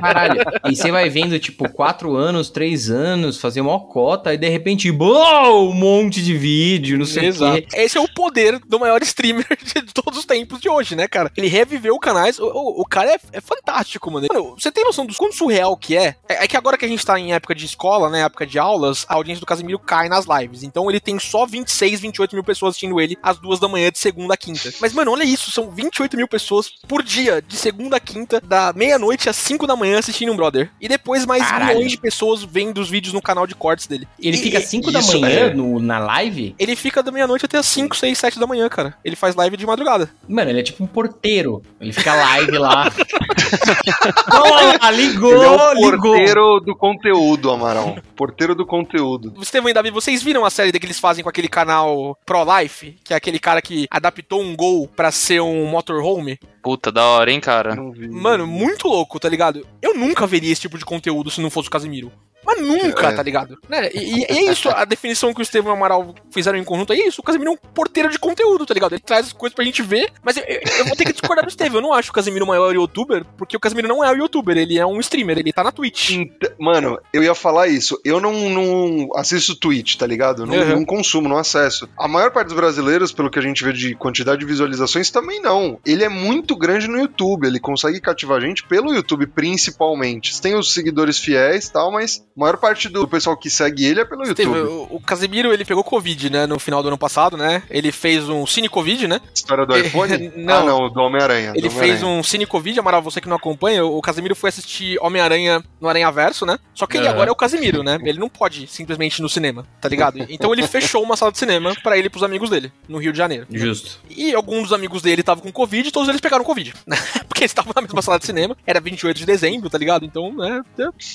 Caralho. E você vai vendo, tipo, quatro anos, três anos, fazer uma cota, e de repente, bom, um monte de vídeo, não sei o quê. Esse é o poder do maior streamer de todos os tempos de hoje, né, cara? Ele reviveu canais. O, o, o cara é, é fantástico, mano. Mano, Você tem noção do quão surreal que é É, é que agora que a gente tá em época de escola, né, época de aulas, a audiência do Casimiro cai nas lives. Então ele tem só 26, 28 mil pessoas assistindo ele às duas da manhã de segunda a quinta. Mas, mano, olha isso, são 28 mil pessoas por dia, de segunda a quinta, da meia-noite às 5 da manhã assistindo um brother. E depois mais Caralho. milhões de pessoas vendo os vídeos no canal de cortes dele. Ele E- fica e- 5 da manhã é- no, na live? Ele fica da meia-noite até as 5, 6, 7 da manhã, cara. Ele faz live de madrugada. Mano, ele é tipo um porteiro. Ele fica live lá. Toma, ligou, Ele é ligou. Porteiro do conteúdo, Amaral. Porteiro do conteúdo. Estevão e Davi, vocês viram a série que eles fazem com aquele canal Pro Life? Que é aquele cara que adaptou um Gol pra ser um motorhome? Puta, da hora, hein, cara. Não vi. Mano, muito louco, tá ligado? Eu nunca veria esse tipo de conteúdo se não fosse o Casimiro. Mas nunca, É. tá ligado? Né? E, e é isso, a definição que o Estevão e o Amaral fizeram em conjunto, é isso. O Casimiro é um porteiro de conteúdo, tá ligado? Ele traz as coisas pra gente ver, mas eu, eu- eu vou ter que discordar do Estevão. Eu não acho o Casimiro o maior youtuber, porque o Casimiro não é o youtuber, ele é um streamer, ele tá na Twitch. Mano, eu ia falar isso. Eu não, não assisto Twitch, tá ligado? Não, Uhum. não consumo, não acesso. A maior parte dos brasileiros, pelo que a gente vê de quantidade de visualizações, também não. Ele é muito grande no YouTube. Ele consegue cativar a gente pelo YouTube, principalmente. Tem os seguidores fiéis e tal, mas a maior parte do pessoal que segue ele é pelo YouTube. o, o Casimiro, ele pegou Covid, né, no final do ano passado, né? Ele fez um cine Covid, né? História do iPhone? Não. Ah, não, do Homem-Aranha. Ele do fez Homem-Aranha. um Cine Covid, Amaral, você que não acompanha, o Casimiro foi assistir Homem-Aranha no Aranha Verso, né? Só que ele agora é o Casimiro, né? Ele não pode simplesmente ir no cinema, tá ligado? Então ele fechou uma sala de cinema pra ele e pros amigos dele, no Rio de Janeiro. Justo. E alguns dos amigos dele estavam com Covid e todos eles pegaram Covid. né? Porque eles estavam na mesma sala de cinema. Era 28 de dezembro, tá ligado? Então, né?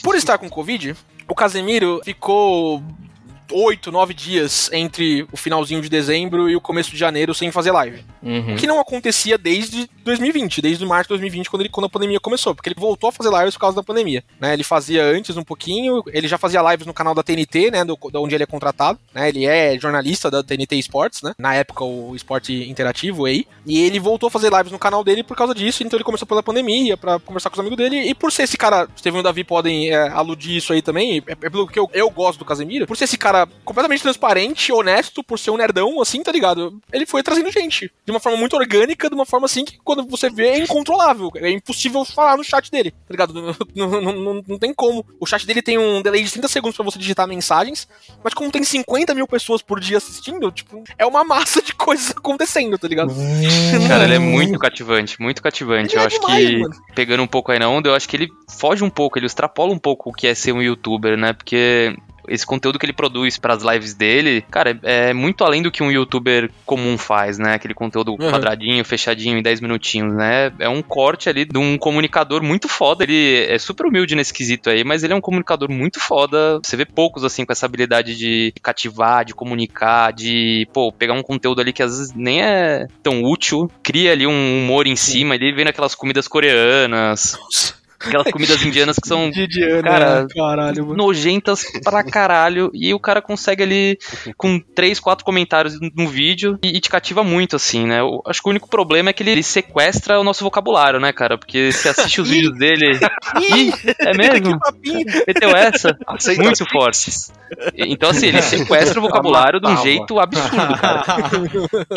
Por estar com Covid, o Casemiro ficou. Oito, nove dias entre o finalzinho de dezembro e o começo de janeiro sem fazer live. Uhum. O que não acontecia desde 2020, desde março de 2020, quando, ele, quando a pandemia começou, porque ele voltou a fazer lives por causa da pandemia. Né? Ele fazia antes um pouquinho, ele já fazia lives no canal da TNT, né? Do, da onde ele é contratado. Né? Ele é jornalista da TNT Sports, né? Na época, o esporte interativo aí. E ele voltou a fazer lives no canal dele por causa disso, então ele começou pela pandemia, pra conversar com os amigos dele. E por ser esse cara, Steven e Davi podem é, aludir isso aí também, é, é pelo que eu, eu gosto do Casemiro, por ser esse cara completamente transparente, honesto, por ser um nerdão, assim, tá ligado? Ele foi trazendo gente. De uma forma muito orgânica, de uma forma assim que quando você vê é incontrolável. É impossível falar no chat dele, tá ligado? Não, não, não, não- tem como. O chat dele tem um delay de 30 segundos pra você digitar mensagens, mas como tem 50 mil pessoas por dia assistindo, tipo, é uma massa de coisas acontecendo, tá ligado? Cara, ele é muito cativante, muito cativante. Ele eu é acho demais, que, mano. pegando um pouco aí na onda, eu acho que ele foge um pouco, ele extrapola um pouco o que é ser um youtuber, né? Porque esse conteúdo que ele produz pras lives dele, cara, é é muito além do que um youtuber comum faz, né? Aquele conteúdo Uhum. quadradinho, fechadinho, em 10 minutinhos, né? É um corte ali de um comunicador muito foda. Ele é super humilde nesse quesito aí, mas ele é um comunicador muito foda. Você vê poucos, assim, com essa habilidade de cativar, de comunicar, de, pô, pegar um conteúdo ali que às vezes nem é tão útil, cria ali um humor em cima, ele vem naquelas comidas coreanas, aquelas comidas indianas que são Didiana, Cara, caralho, mano. nojentas pra caralho. E o cara consegue ali, com três, quatro comentários no vídeo, e, e te cativa muito, assim, né? Eu acho que o único problema é que ele, ele sequestra o nosso vocabulário, né, cara? Porque você assiste os vídeos dele. Ih, é mesmo? Meteu essa? Aceita Muito forte. Então, assim, ele sequestra o vocabulário de um jeito absurdo, cara.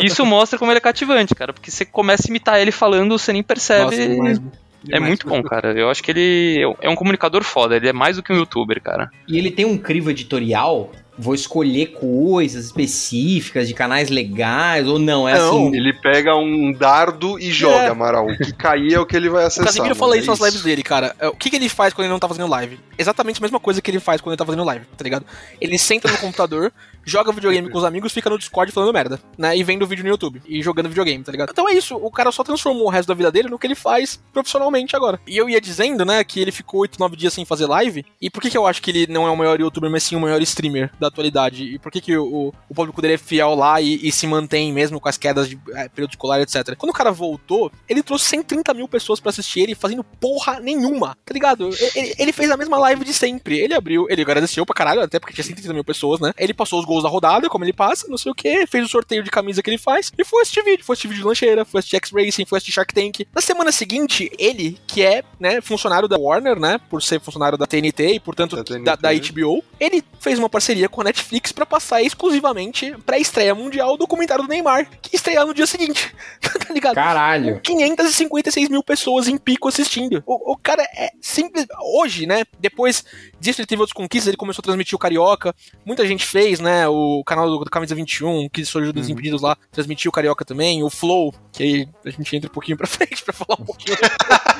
Isso mostra como ele é cativante, cara. Porque você começa a imitar ele falando, você nem percebe. Nossa. É Demais. muito bom, cara. Eu acho que ele é um comunicador foda. Ele é mais do que um youtuber, cara. E ele tem um crivo editorial. Vou escolher coisas específicas de canais legais ou não? É Não. assim. Ele pega um dardo e joga, É. Amaral. O que cair é o que ele vai O acessar. Casemiro mano, fala é isso nas lives dele, cara. É, O que, que ele faz quando ele não tá fazendo live? Exatamente a mesma coisa que ele faz quando ele tá fazendo live, tá ligado? Ele senta no computador, joga videogame com os amigos, fica no Discord falando merda, né? E vendo vídeo no YouTube e jogando videogame, tá ligado? Então é isso, o cara só transformou o resto da vida dele no que ele faz profissionalmente agora. E eu ia dizendo, né, que ele ficou 8, 9 dias sem fazer live. E por que, que eu acho que ele não é o maior youtuber, mas sim o maior streamer da atualidade? E por que, que o, o público dele é fiel lá e, e se mantém mesmo com as quedas de é, período escolar, etc. Quando o cara voltou, ele trouxe 130 mil pessoas pra assistir ele fazendo porra nenhuma, tá ligado? Ele, ele fez a mesma live de sempre. Ele abriu, ele agradeceu pra caralho, até porque tinha 130 mil pessoas, né? Ele passou os gols gols da rodada, como ele passa, não sei o que, fez o sorteio de camisa que ele faz, e foi assistir vídeo. Foi assistir vídeo de lancheira, foi assistir X-Racing, foi assistir Shark Tank. Na semana seguinte, ele, que é, né, funcionário da Warner, né, por ser funcionário da TNT e, portanto, Da TNT. da, da HBO, ele fez uma parceria com a Netflix pra passar exclusivamente pra estreia mundial o documentário do Neymar, que estreia no dia seguinte. tá ligado? Caralho. 556 mil pessoas em pico assistindo. O, o cara é simples. Hoje, né? Depois disso, ele teve outras conquistas, ele começou a transmitir o Carioca. Muita gente fez, né? O canal do, do Camisa 21, que surgiu dos Impedidos lá, transmitiu o Carioca também. O Flow, que aí a gente entra um pouquinho pra frente pra falar um pouquinho.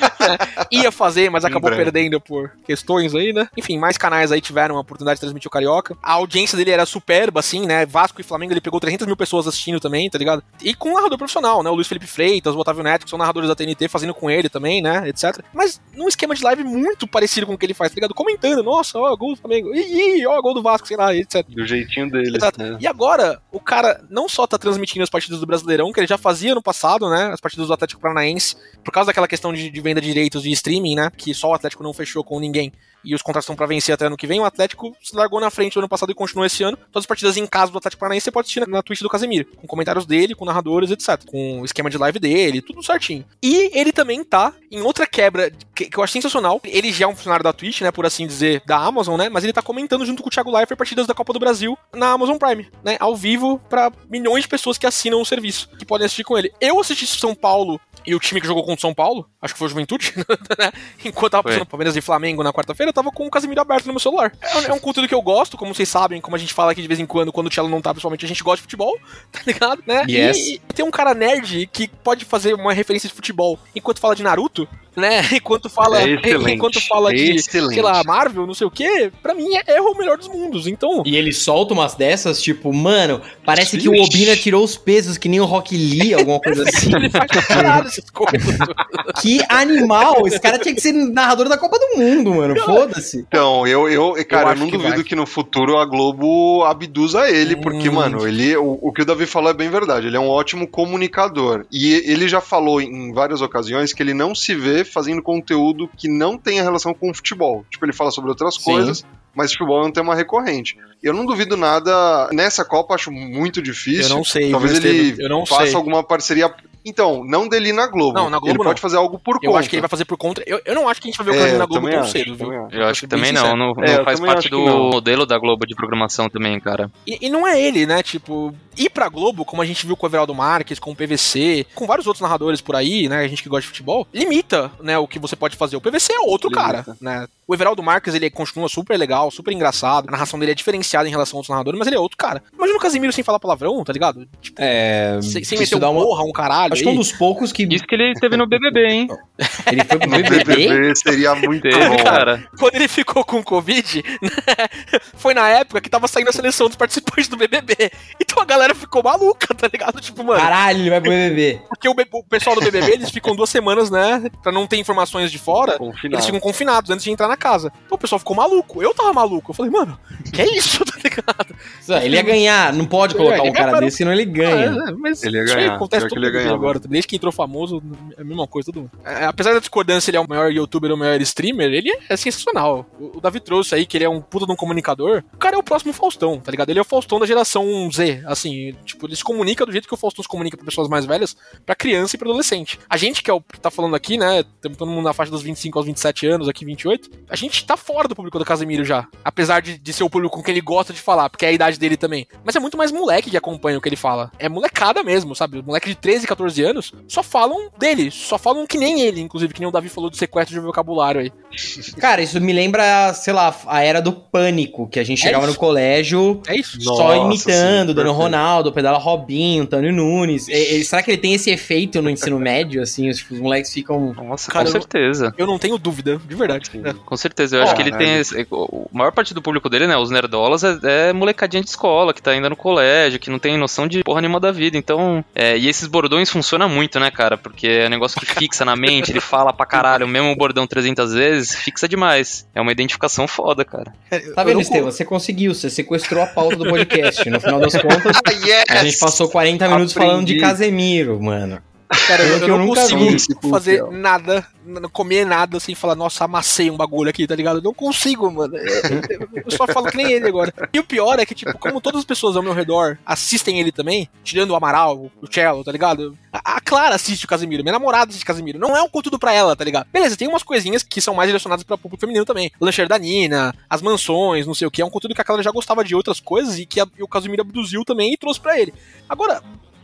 Ia fazer, mas acabou perdendo por questões aí, né? Enfim, mais canais aí tiveram a oportunidade de transmitir o Carioca. A audiência dele era superba, assim, né? Vasco e Flamengo, ele pegou 300 mil pessoas assistindo também, tá ligado? E com um narrador profissional, né? O Luiz Felipe Freitas, o Otávio Neto, que são narradores da TNT, fazendo com ele também, né? Etc. Mas num esquema de live muito parecido com o que ele faz, tá ligado? Comentando, nossa, ó, gol do Flamengo, ih, ó, gol do Vasco, sei lá, etc. Do jeitinho dele. Né? E agora, o cara não só tá transmitindo as partidas do Brasileirão, que ele já fazia no passado, né? As partidas do Atlético Paranaense, por causa daquela questão de, de venda de direitos de streaming, né? Que só o Atlético não fechou com ninguém. E os contratos estão pra vencer até ano que vem. O Atlético se largou na frente no ano passado e continuou esse ano. Todas as partidas em casa do Atlético Paranaense você pode assistir na, na Twitch do Casemiro. Com comentários dele, com narradores, etc. Com o esquema de live dele, tudo certinho. E ele também tá em outra quebra que, que eu acho sensacional. Ele já é um funcionário da Twitch, né? Por assim dizer, da Amazon, né? Mas ele tá comentando junto com o Thiago Leifert partidas da Copa do Brasil na Amazon Prime, né? Ao vivo pra milhões de pessoas que assinam o serviço, que podem assistir com ele. Eu assisti São Paulo e o time que jogou contra o São Paulo, acho que foi o Juventude, né? Enquanto tava passando Palmeiras e Flamengo na quarta-feira, tava com o Casemiro aberto no meu celular. É um, é um conteúdo que eu gosto, como vocês sabem, como a gente fala aqui de vez em quando, quando o Tchelo não tá, pessoalmente, a gente gosta de futebol, tá ligado? Né? Yes. E, e tem um cara nerd que pode fazer uma referência de futebol enquanto fala de Naruto, né? Enquanto fala, É enquanto fala de, Excelente. sei lá, Marvel, não sei o quê, pra mim é, é o melhor dos mundos. Então, E ele solta umas dessas, tipo, mano, parece Sim. que o Obina tirou os pesos, que nem o Rock Lee, alguma coisa assim. ele faz caralho essas coisas. que animal! Esse cara tinha que ser narrador da Copa do Mundo, mano. Foda-se. Então, eu, eu, cara, eu, acho não que duvido vai. que no futuro a Globo abduza ele, porque, Hum. mano, ele, o, o que o Davi falou é bem verdade. Ele é um ótimo comunicador. E ele já falou em várias ocasiões que ele não se vê fazendo conteúdo que não tenha relação com o futebol. Tipo, ele fala sobre outras Sim. coisas, mas futebol é um tema recorrente. Eu não duvido nada. Nessa Copa, acho muito difícil. Eu não sei, Talvez ele faça sei. alguma parceria. Então, não dele na Globo. Não, na Globo ele não. pode fazer algo por Eu conta. acho que ele vai fazer por conta. Eu, eu não acho que a gente vai ver o É, Casemiro na eu Globo tão acho, cedo, viu? Eu acho que também sincero. não. Não, É, não eu faz parte do modelo da Globo de programação também, cara. E, e não é ele, né? Tipo, ir pra Globo, como a gente viu com o Everaldo Marques, com o PVC, com vários outros narradores por aí, né? A gente que gosta de futebol, limita, né? O que você pode fazer. O PVC é outro Limita. cara, né? O Everaldo Marques, ele continua super legal, super engraçado. A narração dele é diferenciada em relação a outros narradores, mas ele é outro cara. Imagina o Casimiro sem falar palavrão, tá ligado? Tipo, É. sem, sem meter dá um uma- porra, um caralho. Acho que é um dos poucos que Isso que ele teve no BBB, hein? ele foi pro No BBB. BBB seria muito bom. cara. Quando ele ficou com Covid, né, foi na época que tava saindo a seleção dos participantes do BBB. Então galera ficou maluca, tá ligado? Tipo, mano. Caralho, ele vai pro BBB. Porque o, o pessoal do BBB, eles ficam duas semanas, né? Pra não ter informações de fora. Confinado. Eles ficam confinados antes de entrar na casa. Então o pessoal ficou maluco. Eu tava maluco. Eu falei, mano, que é isso, tá ligado? Ele ia ganhar, não pode É, colocar um cara desse, senão ele ganha. É, mas Ele ia isso aí ganhar. acontece Pior que todo ele agora. Desde que entrou famoso, é a mesma coisa, todo mundo. É, apesar da discordância, ele é o maior youtuber, o maior streamer, ele é sensacional. O, o Davi trouxe aí que ele é um puta de um comunicador. O cara é o próximo Faustão, tá ligado? Ele é o Faustão da geração Z, assim, tipo, ele se comunica do jeito que o Faustão se comunica pra pessoas mais velhas, pra criança e pra adolescente. A gente que é o que tá falando aqui, né, estamos todo mundo na faixa dos 25 aos 27 anos, aqui 28, a gente tá fora do público do Casemiro já. Apesar de, de ser o público com que ele gosta de falar, porque é a idade dele também. Mas é muito mais moleque que acompanha o que ele fala. É molecada mesmo, sabe? Moleque de 13, 14 anos só falam dele, só falam que nem ele, inclusive, que nem o Davi falou do sequestro de vocabulário aí. Cara, isso me lembra, sei lá, a era do pânico, que a gente É chegava isso. no colégio É isso. só Nossa, imitando, sim, dando. Ronaldo, Pedala Robinho, Tânio Nunes. E- e- será que ele tem esse efeito no ensino médio, assim? Os, os moleques ficam. Nossa, Cara, com eu- certeza. Eu não tenho dúvida, de verdade. É. Com certeza, eu acho Ó, que ele né, tem. esse- o a maior parte do público dele, né? Os nerdolas, é, é molecadinha de escola, que tá ainda no colégio, que não tem noção de porra nenhuma da vida. Então. é, e esses bordões funcionam muito, né, cara? Porque é um negócio que fixa na mente, ele fala pra caralho, o mesmo bordão 300 vezes, fixa demais. É uma identificação foda, cara. Tá Eu vendo, Estevam? Você conseguiu, você sequestrou a pauta do podcast. No final das contas, yes! a gente passou 40 minutos falando de Aprendi. Casemiro, mano. Cara, eu, eu eu não consigo vi. Fazer nada, n- comer nada sem falar, nossa, amassei um bagulho aqui, tá ligado? Eu não consigo, mano. É, é, Eu só falo que nem ele agora. E o pior é que, tipo, como todas as pessoas ao meu redor assistem ele também, tirando o Amaral, o Cello, tá ligado? A, a Clara assiste o Casimiro, minha namorada assiste o Casimiro. Não é um conteúdo pra ela, tá ligado? Beleza, tem umas coisinhas que são mais direcionadas pra público feminino também. O lancheiro da Nina, as mansões, não sei o que. É um conteúdo que a Clara já gostava de outras coisas e que a- e o Casimiro abduziu também e trouxe pra ele. Agora,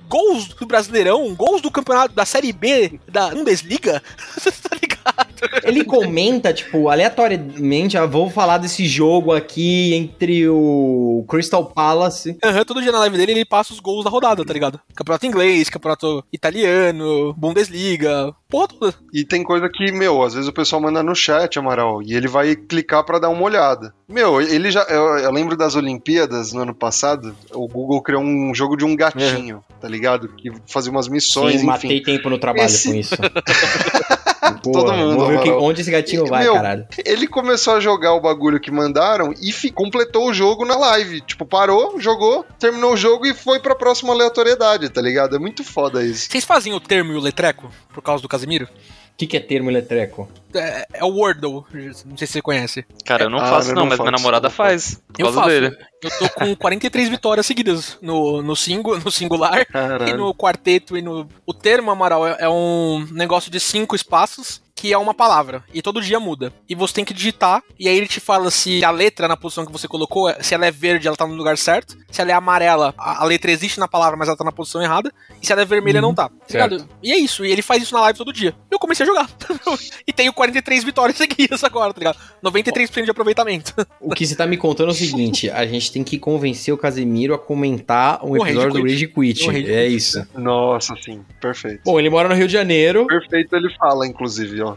gols do Brasileirão, gols do campeonato da Série B da Bundesliga, tá ligado? Ele comenta, tipo, aleatoriamente, ah, vou falar desse jogo aqui entre o Crystal Palace. Aham, todo dia na live dele ele passa os gols da rodada, tá ligado? Campeonato inglês, campeonato italiano, Bundesliga, porra toda. E tem coisa que, meu, às vezes o pessoal manda no chat, Amaral, e ele vai clicar pra dar uma olhada. Meu, ele já. Eu, eu lembro das Olimpíadas no ano passado, o Google criou um jogo de um gatinho, tá ligado? Que fazia umas missões, Sim, enfim. matei tempo no trabalho Esse- com isso. Todo mundo, vamos ver que- onde esse gatinho vai, Meu, caralho. Ele começou a jogar o bagulho que mandaram e fi- completou o jogo na live. Tipo, parou, jogou, terminou o jogo e foi pra próxima aleatoriedade, tá ligado? É muito foda isso. Vocês fazem o termo e o letreco por causa do Casimiro? O que, que é termo eletreco? É, é o Wordle, não sei se você conhece. Cara, eu não Ah, faço não, não mas minha faço, namorada eu não faz. Por Eu causa faço. dele. Eu tô com 43 vitórias seguidas no, no, singu, no singular e Caralho. no quarteto e no. O termo, Amaral, é, é um negócio de cinco espaços que é uma palavra. E todo dia muda. E você tem que digitar. E aí ele te fala se a letra na posição que você colocou, é- se ela é verde, ela tá no lugar certo. Se ela é amarela, a, a letra existe na palavra, mas ela tá na posição errada. E se ela é vermelha, não tá. Tá ligado? E é isso. E ele faz isso na live todo dia. Eu comecei a jogar. e tenho 43 vitórias seguidas agora, tá ligado? 93% de aproveitamento. O que você tá me contando é o seguinte: a gente tem que convencer o Casemiro a comentar um O Rage episódio do. Rage Quit. É isso. Nossa, sim, perfeito. Bom, ele mora no Rio de Janeiro. Perfeito ele fala, inclusive, ó.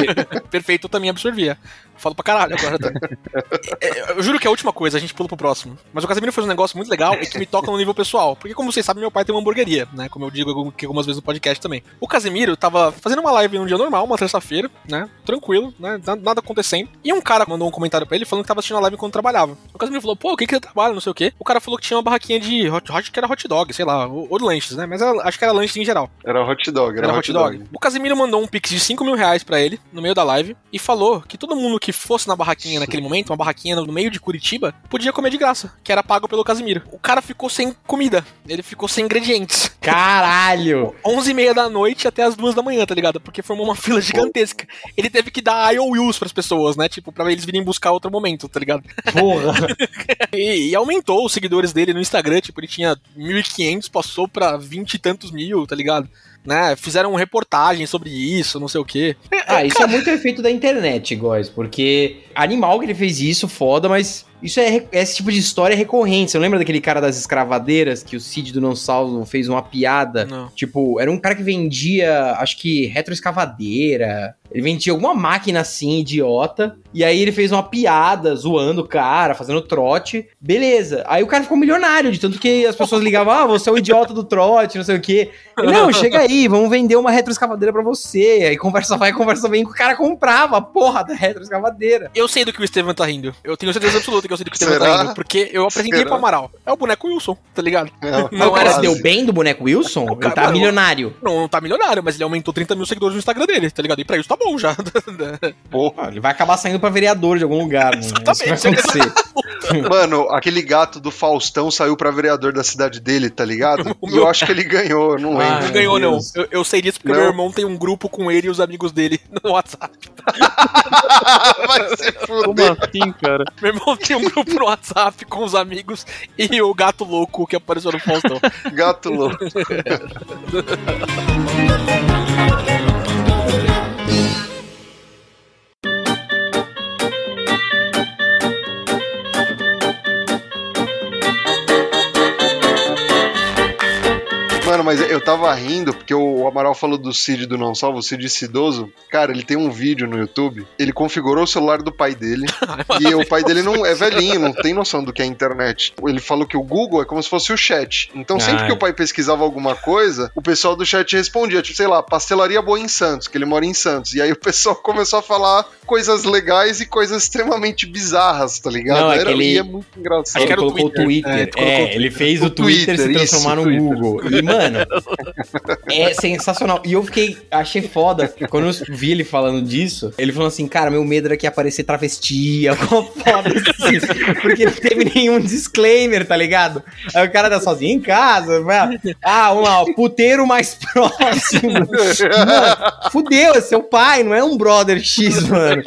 Perfeito, eu também absorvia. Falo pra caralho agora. Tá? É, Eu juro que é a última coisa, a gente pula pro próximo. Mas o Casemiro fez um negócio muito legal e que me toca no nível pessoal. Porque, como vocês sabem, meu pai tem uma hamburgueria, né? Como eu digo que algumas vezes no podcast também. O Casemiro tava fazendo uma live num dia normal, uma terça-feira, né? Tranquilo, né? na- Nada acontecendo. E um cara mandou um comentário pra ele falando que tava assistindo a live enquanto trabalhava. O Casemiro falou, pô, o que que você trabalha, não sei o quê. O cara falou que tinha uma barraquinha de hot, hot que era hot dog, sei lá, ou, ou lanches, né? Mas era- acho que era lanches em geral. Era hot dog, era, Era hot dog. O Casimiro mandou um pix de 5 mil reais pra ele, no meio da live, e falou que todo mundo que fosse na barraquinha naquele momento, uma barraquinha no meio de Curitiba, podia comer de graça, que era pago pelo Casimiro. O cara ficou sem comida, ele ficou sem ingredientes. Caralho! 11 e meia da noite até as duas da manhã, tá ligado? Porque formou uma fila gigantesca. Ele teve que dar IOUs pras pessoas, né? Tipo, pra eles virem buscar outro momento, tá ligado? Porra! E, e aumentou os seguidores dele no Instagram, tipo, ele tinha 1.500, passou pra 20 e tantos mil, tá ligado? Né? Fizeram reportagem sobre isso, não sei o quê. Ah, isso é muito efeito da internet, guys, porque animal que ele fez isso, foda, mas isso é esse tipo de história é recorrente. Você lembra daquele cara das escravadeiras que o Cid do Não Salvo fez uma piada? Não. Tipo, era um cara que vendia, acho que retroescavadeira. Ele vendia alguma máquina assim, idiota. E aí ele fez uma piada, zoando o cara, fazendo trote. Beleza. Aí o cara ficou milionário, de tanto que as pessoas ligavam, ah, você é o idiota do trote, não sei o quê. Ele, não, chega aí, vamos vender uma retroescavadeira pra você. Aí conversa vai, conversa vem, o cara comprava a porra da retroescavadeira. Eu sei do que o Estevam tá rindo. Eu tenho certeza absoluta que eu sei do que Será? tá rindo. Porque eu apresentei Será? pro Amaral. É o boneco Wilson, tá ligado? Não, Não o cara era se deu bem do boneco Wilson? O cara- ele tá mano, milionário. Não, não tá milionário, mas ele aumentou 30 mil seguidores no Instagram dele, tá ligado? E pra isso tá bom já. Porra. Ah, ele vai acabar saindo pra vereador de algum lugar, né? Isso vai Exatamente. Mano, aquele gato do Faustão saiu pra vereador da cidade dele, tá ligado? E eu acho que ele ganhou, não Ah, lembro. Não ganhou, não. Eu, eu sei disso porque Não. meu irmão tem um grupo com ele e os amigos dele no WhatsApp. Vai se Como assim, cara? Meu irmão tem um grupo no WhatsApp com os amigos e o gato louco que apareceu no Faustão. Gato louco. Mano, mas eu tava rindo porque o Amaral falou do Cid do Não Salvo, o Cid Cidoso. Cara, ele tem um vídeo no YouTube. Ele configurou o celular do pai dele. e o pai dele não é velhinho, não tem noção do que é internet. Ele falou que o Google é como se fosse o chat. Então, sempre Ah, que é. o pai pesquisava alguma coisa, o pessoal do chat respondia, tipo, sei lá, pastelaria boa em Santos, que ele mora em Santos. E aí o pessoal começou a falar coisas legais e coisas extremamente bizarras, tá ligado? Não, é Era, que ele- e é muito engraçado. Acho que ele era o colocou o Twitter. Twitter. É, É, ele fez o, O Twitter, se Twitter, transformar isso, no Twitter. Google. E, mano, Mano, é sensacional. E eu fiquei, achei foda. Quando eu vi ele falando disso, ele falou assim: Cara, meu medo era que ia aparecer travesti, alguma foda assim. Porque não teve nenhum disclaimer, tá ligado? Aí o cara tá sozinho em casa. Ah, um lá, puteiro mais próximo. Mano, fudeu, é seu pai, não é um brother X, mano.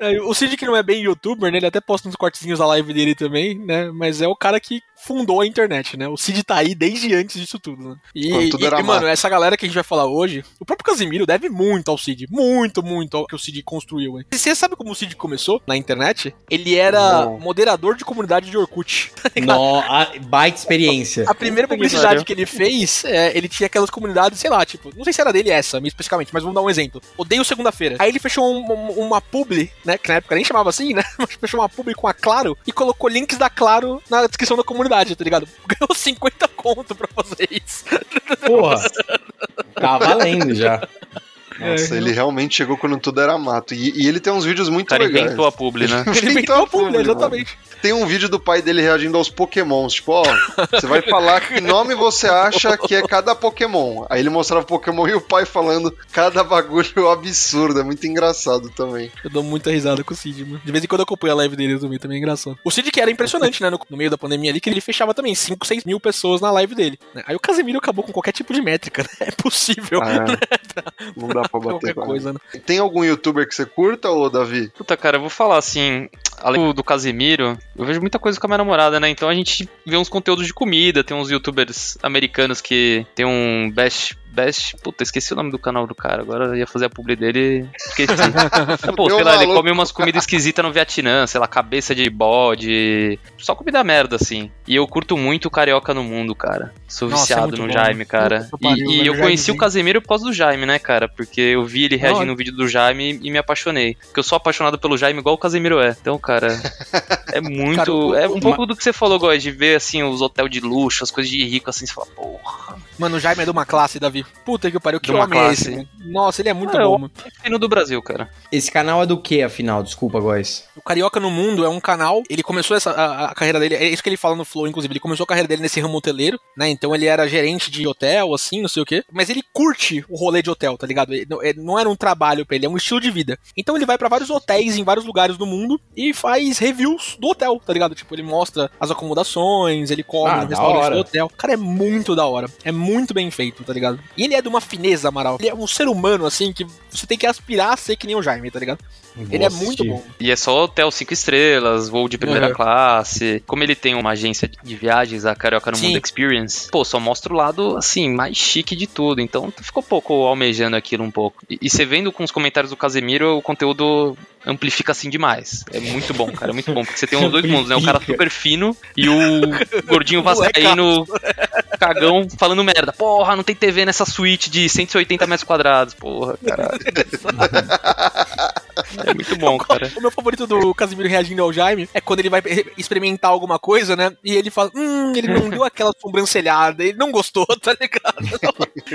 É, O Cid, que não é bem youtuber, né? Ele até posta uns cortezinhos da live dele também, né? Mas é o cara que fundou a internet, né? O Cid tá aí desde antes disso tudo, né? E, tudo e- era e, mano, essa galera que a gente vai falar hoje, o próprio Casimiro deve muito ao Cid. Muito, muito ao que o Cid construiu, hein? E Você sabe como o Cid começou na internet? Ele era Não. moderador de comunidade de Orkut. No, a, baita experiência. A primeira publicidade que ele fez, é, ele tinha aquelas comunidades, sei lá, tipo, não sei se era dele essa, especificamente, mas vamos dar um exemplo. Odeio segunda-feira. Aí ele fechou um- um- uma publi, né, que na época nem chamava assim, né, mas fechou uma publi com a Claro e colocou links da Claro na descrição da comunidade, tá ligado? Ganhou 50 conto pra fazer isso. Porra. Tá valendo já. Nossa, ele realmente chegou quando tudo era mato. E, e ele tem uns vídeos muito cara legais. inventou a publi, né? Ele inventou a publi, mano. exatamente. Tem um vídeo do pai dele reagindo aos pokémons. Tipo, ó, você vai falar que nome você acha que é cada pokémon. Aí ele mostrava o pokémon e o pai falando cada bagulho absurdo. É muito engraçado também. Eu dou muita risada com o Cid, mano. De vez em quando eu acompanho a live dele também, também é engraçado. O Cid que era impressionante, né? No, no meio da pandemia ali, que ele fechava também 5, 6 mil pessoas na live dele. né? Aí o Casemiro acabou com qualquer tipo de métrica, né? É possível. É, não dá pra bater Qualquer coisa, né? Tem algum youtuber que você curta, ô Davi? Puta, cara, eu vou falar assim, além do, do Casimiro, eu vejo muita coisa com a minha namorada, né? Então a gente vê uns conteúdos de comida, tem uns youtubers americanos que tem um Best. Best. Puta, esqueci o nome do canal do cara. Agora eu ia fazer a publi dele. Esqueci. Ah, Pô, sei lá, ele come umas comidas esquisitas no Vietnã, sei lá, cabeça de bode. Só comida merda, assim. E eu curto muito o Carioca no Mundo, cara. Sou Nossa, é viciado muito no bom. Jaime, cara. Puta pariu, E, e eu o conheci o Jaimezinho. Casemiro por causa do Jaime, né, cara? Porque eu vi ele reagindo no vídeo do Jaime e me apaixonei. Porque eu sou apaixonado pelo Jaime igual o Casemiro é. Então, cara, é muito. Cara, o- é o- um pouco do que você falou, Góis, de ver, assim, os hotéis de luxo, as coisas de rico, assim, você fala, porra. Mano, o Jaime é de uma classe, Davi. Puta que pariu, que De uma homem é classe. esse? mano? Nossa, ele é muito É, bom, eu- mano. Fino do Brasil, cara. Esse canal é do que, afinal? Desculpa, Góis. O Carioca no Mundo é um canal. Ele começou essa, a, a carreira dele. É isso que ele fala no Flow, inclusive. Ele começou a carreira dele nesse ramo hoteleiro, né? Então ele era gerente de hotel, assim, não sei o quê. Mas ele curte o rolê de hotel, tá ligado? Ele não, é- não era um trabalho pra ele, é um estilo de vida. Então ele vai pra vários hotéis em vários lugares do mundo e faz reviews do hotel, tá ligado? Tipo, ele mostra as acomodações, ele come Ah, no restaurante do hotel. Cara, é muito da hora. É muito bem feito, tá ligado? E ele é de uma fineza, Amaral. Ele é um ser humano, assim, que você tem que aspirar a ser que nem o Jaime, tá ligado? Ele é Vou muito assistir. bom. E é só hotel cinco estrelas, voo de primeira Uhum. classe. Como ele tem uma agência de viagens, a Carioca no Sim. Mundo Experience, pô, só mostra o lado, assim, mais chique de tudo. Então ficou pouco almejando aquilo um pouco. E, e você vendo com os comentários do Casemiro, o conteúdo amplifica assim demais. É muito bom, cara, é muito bom. Porque você tem os dois mundos, né? O cara super fino e o gordinho Molecaço. vascaíno cagão falando merda. Porra, não tem TV nessa suíte de 180 metros quadrados. Porra, caralho. É muito bom, cara. O meu favorito do Casimiro reagindo ao Jaime é quando ele vai experimentar alguma coisa, né? E ele fala, hum, ele não deu aquela sobrancelhada, ele não gostou, tá ligado?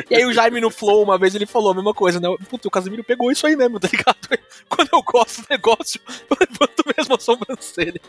e aí o Jaime no Flow, uma vez, ele falou a mesma coisa, né? Puta, o Casimiro pegou isso aí mesmo, tá ligado? Quando eu gosto do negócio, eu levanto mesmo a sobrancelha.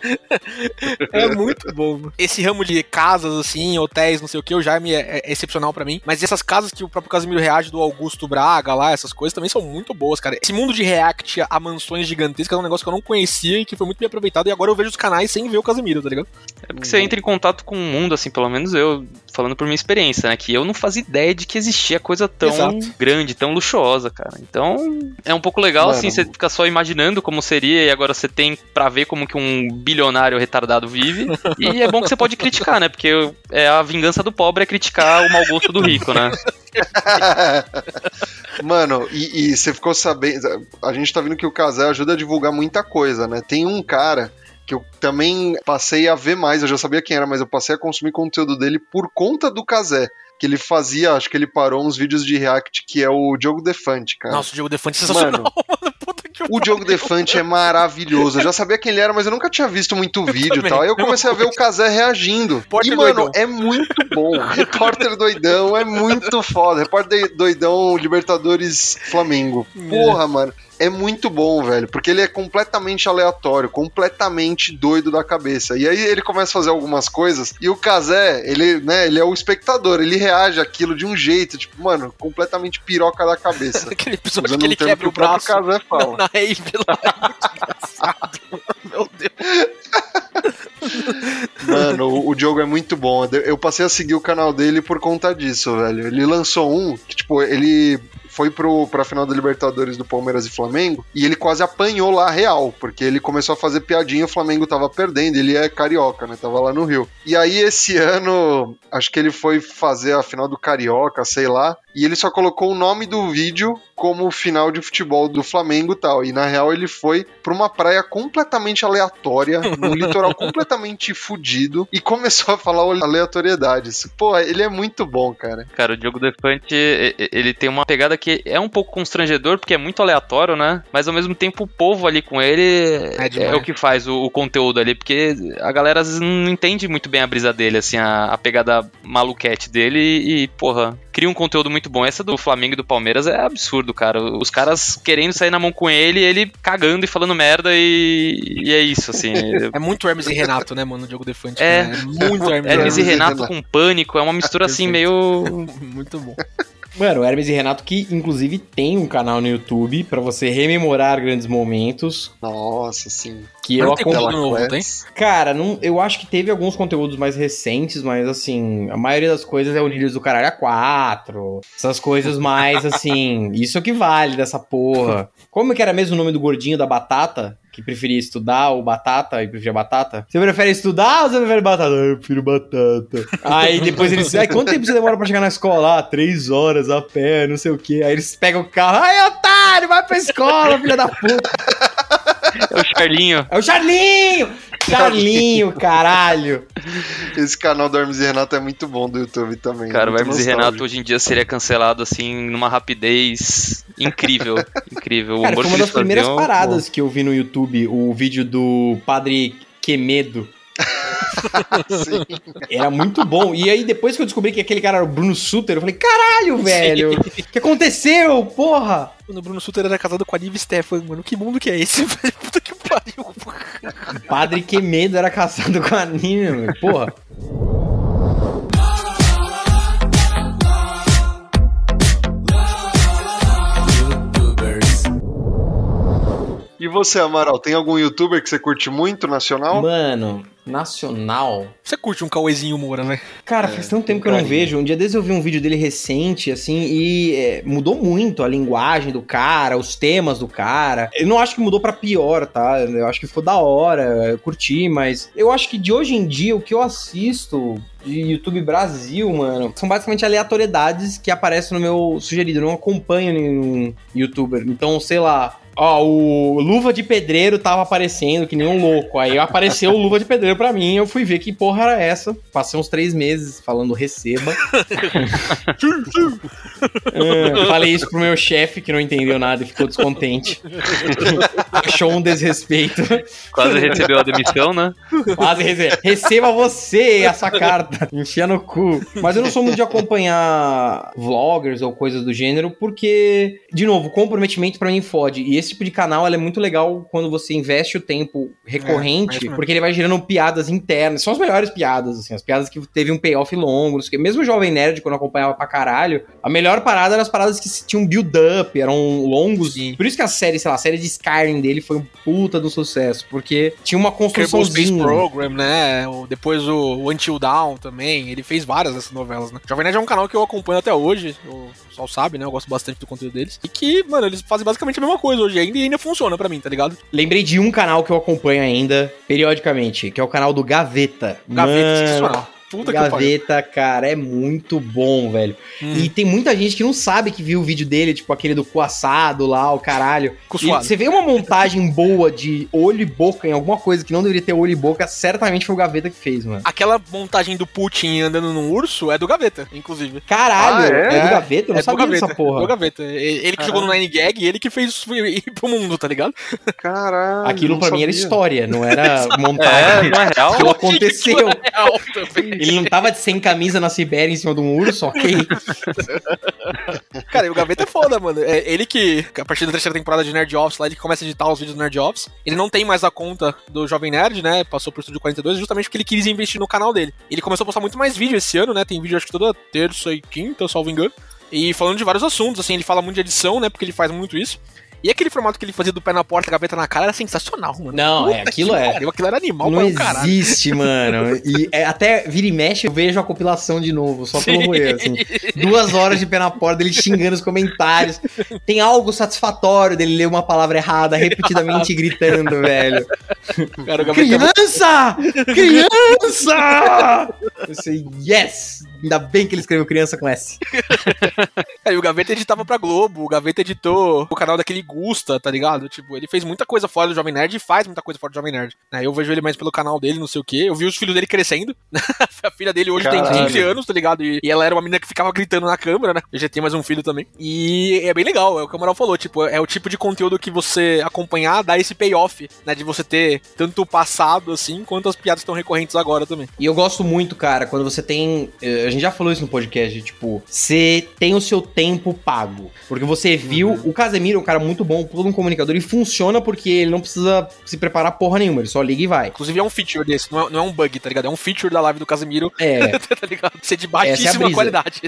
é muito bom. Esse ramo de casas, assim, hotéis, não sei o que, o Jaime é, é excepcional pra mim. Mas essas casas que o próprio Casimiro reage do Augusto Braga lá, essas coisas também são muito boas, cara. Esse mundo de react a mansões gigantescas é um negócio que eu não conhecia e que foi muito bem aproveitado. E agora eu vejo os canais sem ver o Casimiro, tá ligado? É porque você entra em contato com o mundo, assim, pelo menos eu, falando por minha experiência, né? Que eu não fazia ideia de que existia coisa tão Exato. grande, tão luxuosa, cara. Então, é um pouco legal, Mano. assim, você fica só imaginando como seria e agora você tem pra ver como que um bilionário retardado vive. E é bom que você pode criticar, né? Porque é a vingança do pobre é criticar o mau gosto do rico, né? Mano, e, e você ficou sabendo. A gente tá vendo que o Casé ajuda a divulgar muita coisa, né? Tem um cara que eu também passei a ver mais, eu já sabia quem era, mas eu passei a consumir conteúdo dele por conta do Casé. Que ele fazia, acho que ele parou uns vídeos de React, que é o Diogo Defante, cara. Nossa, o Diogo Defante é sensacional, mano. Puta que O Diogo Defante é maravilhoso. Eu já sabia quem ele era, mas eu nunca tinha visto muito vídeo e tal. Aí eu comecei a ver o Casé reagindo. Repórter e, mano, doidão. é muito bom. Repórter doidão é muito foda. Repórter doidão Libertadores Flamengo. Porra, mano. É muito bom, velho, porque ele é completamente aleatório, completamente doido da cabeça. E aí ele começa a fazer algumas coisas e o Kazé, ele, né, ele é o espectador, ele reage àquilo de um jeito, tipo, mano, completamente piroca da cabeça. Aquele episódio Usando que um ele termo quebra o que próprio braço Casé fala. na rave lá. É muito engraçado. Meu Deus. Mano, o, o Diogo é muito bom. Eu passei a seguir o canal dele por conta disso, velho. Ele lançou um que, tipo, ele foi pro, pra final da Libertadores do Palmeiras e Flamengo e ele quase apanhou lá real, porque ele começou a fazer piadinha, o Flamengo tava perdendo, ele é carioca, né? Tava lá no Rio. E aí esse ano, acho que ele foi fazer a final do Carioca, sei lá, e ele só colocou o nome do vídeo como final de futebol do Flamengo e tal. E na real ele foi pra uma praia completamente aleatória, num litoral completamente fudido, e começou a falar aleatoriedades. Pô, ele é muito bom, cara. Cara, o Diogo Defante, ele tem uma pegada que é um pouco constrangedor, porque é muito aleatório, né? Mas ao mesmo tempo o povo ali com ele É é, demais. o que faz o, o conteúdo ali, porque a galera às vezes não entende muito bem a brisa dele, assim, a, a pegada maluquete dele e, porra, cria um conteúdo muito bom. Essa do Flamengo e do Palmeiras é absurdo, cara. Os caras querendo sair na mão com ele, ele cagando e falando merda e, e é isso, assim. É muito Hermes e Renato, né, mano? O Diogo Defante. É. cara. muito Hermes, e Hermes e Renato Renato. com pânico, é uma mistura assim meio. Muito bom. Mano, o Hermes e Renato, que inclusive tem um canal no YouTube pra você rememorar grandes momentos. Nossa, sim. Que Mas eu acompanho. novo, tem? Cara, não, eu acho que teve alguns conteúdos mais recentes, mas assim, a maioria das coisas é o Líderes do Caralho a 4. Essas coisas mais assim. Isso que vale dessa porra. Como que era mesmo o nome do gordinho da batata? Que preferia estudar ou batata e preferia batata? Você prefere estudar ou você prefere batata? Ah, eu prefiro batata. Aí depois eles. Ai, quanto tempo você demora pra chegar na escola? Ah, três horas a pé, não sei o quê. Aí eles pegam o carro. Ai, otário, vai pra escola, filha da puta. É o Charlinho. É o Charlinho! Charlinho, caralho! Esse canal do Hermes e Renato é muito bom do YouTube também. Cara, o muito Hermes e. Renato hoje em dia seria cancelado assim numa rapidez incrível. incrível. O Cara, foi uma das primeiras faziam, paradas que eu vi no YouTube, o vídeo do Padre Quemedo. Era muito bom. E aí, depois que eu descobri que aquele cara era o Bruno Suter, eu falei, caralho, velho! O que aconteceu, porra? Quando o Bruno Sutter era casado com a Nive Stefan, mano. Que mundo que é esse, velho? Puta que pariu. O Padre Quemedo era casado com a Nina, meu. Porra. E você, Amaral, tem algum youtuber que você curte muito, nacional? Mano, nacional. Você curte um Cauêzinho Moura, né? Cara, faz tanto tempo que eu não vejo. Um dia desses eu vi um vídeo dele recente, assim, e é, mudou muito a linguagem do cara, os temas do cara. Eu não acho que mudou pra pior, tá? Eu acho que ficou da hora, eu curti, mas eu acho que de hoje em dia o que eu assisto de YouTube Brasil, mano, são basicamente aleatoriedades que aparecem no meu sugerido. Eu não acompanho nenhum youtuber. Então, sei lá. Ó, o Luva de Pedreiro tava aparecendo que nem um louco. Aí apareceu o Luva de Pedreiro pra mim. Eu fui ver que porra era essa. Passei uns três meses falando receba. É, falei isso pro meu chefe, que não entendeu nada e ficou descontente. Achou um desrespeito. Quase recebeu a demissão, né? Quase rece- receba você essa carta. Enfia no cu. Mas eu não sou muito de acompanhar vloggers ou coisas do gênero, porque, de novo, comprometimento pra mim fode. E esse tipo de canal ela é muito legal quando você investe o tempo É, é recorrente, isso mesmo. porque ele vai gerando piadas internas. São as melhores piadas, assim, as piadas que teve um payoff longo, não sei o quê. Mesmo o Jovem Nerd, quando eu acompanhava pra caralho, a melhor parada eram as paradas que tinham build-up, eram longos. Sim. Por isso que a série, sei lá, a série de Skyrim dele foi um puta do sucesso, porque tinha uma Kerbal Space. Program, né? Depois o, Until Dawn também. Ele fez várias dessas novelas, né? Jovem Nerd é um canal que eu acompanho até hoje. O pessoal sabe, né? Eu gosto bastante do conteúdo deles. E que, mano, eles fazem basicamente a mesma coisa hoje ainda e ainda funciona pra mim, tá ligado? Lembrei de um canal que eu acompanho ainda, periodicamente, que é o canal do Gaveta. Gaveta, Mano, sensacional. Puta que pariu. Gaveta, cara, é muito bom, velho. Hum. E tem muita gente que não sabe que viu o vídeo dele, tipo aquele do cu assado lá, o caralho. E você vê uma montagem boa de olho e boca em alguma coisa que não deveria ter olho e boca, certamente foi o Gaveta que fez, mano. Aquela montagem do Putin andando num urso é do Gaveta, inclusive. Caralho, Ah, é? é? do Gaveta? Eu não é do sabia Gaveta. dessa porra. Do Gaveta. Ele que jogou no Nine Gag e ele que fez ir pro mundo, tá ligado? Caralho. Aquilo pra mim era sabia. história, não era É, montagem. não é real? Aquilo aconteceu. Real também. Ele não tava sem camisa na Sibéria em cima de um urso, ok? Cara, e o Gaveta é foda, mano. É ele que, a partir da terceira temporada de Nerd Office, lá ele começa a editar os vídeos do Nerd Office. Ele não tem mais a conta do Jovem Nerd, né? Passou pro Estúdio 42, justamente porque ele quis investir no canal dele. Ele começou a postar muito mais vídeo esse ano, né? Tem vídeo acho que toda terça e quinta, salvo engano. E falando de vários assuntos, assim, ele fala muito de edição, né? Porque ele faz muito isso. E aquele formato que ele fazia do pé na porta, gaveta na cara, era sensacional, mano. Não, é, aquilo é. Pariu, aquilo era animal Não existe, mano. E é, até vira e mexe, eu vejo a compilação de novo, só pelo roer, assim. Duas horas de pé na porta, ele xingando os comentários. Tem algo satisfatório dele ler uma palavra errada, repetidamente gritando, velho. Cara, é Criança! Criança! Eu sei, yes! Ainda bem que ele escreveu criança com S. Aí o Gaveta editava pra Globo, o Gaveta editou o canal daquele Gusta, tá ligado? Tipo, ele fez muita coisa fora do Jovem Nerd e faz muita coisa fora do Jovem Nerd. Né? Eu vejo ele mais pelo canal dele, não sei o quê. Eu vi os filhos dele crescendo. a filha dele hoje tem Caralho. 15 anos, tá ligado? E, e ela era uma menina que ficava gritando na câmera, né? Eu já tenho mais um filho também. E é bem legal, é o que o Amaral falou, tipo, é o tipo de conteúdo que você acompanhar dá esse payoff, né? De você ter tanto o passado, assim, quanto as piadas estão recorrentes agora também. E eu gosto muito, cara, quando você tem. eh, A gente já falou isso no podcast, tipo, você tem o seu tempo pago. Porque você viu. O Casemiro é um cara muito bom, todo um comunicador, e funciona porque ele não precisa se preparar porra nenhuma, ele só liga e vai. Inclusive é um feature desse, não é, não é um bug, tá ligado? É um feature da live do Casemiro, É. tá ligado? Ser de é baixíssima brisa. qualidade.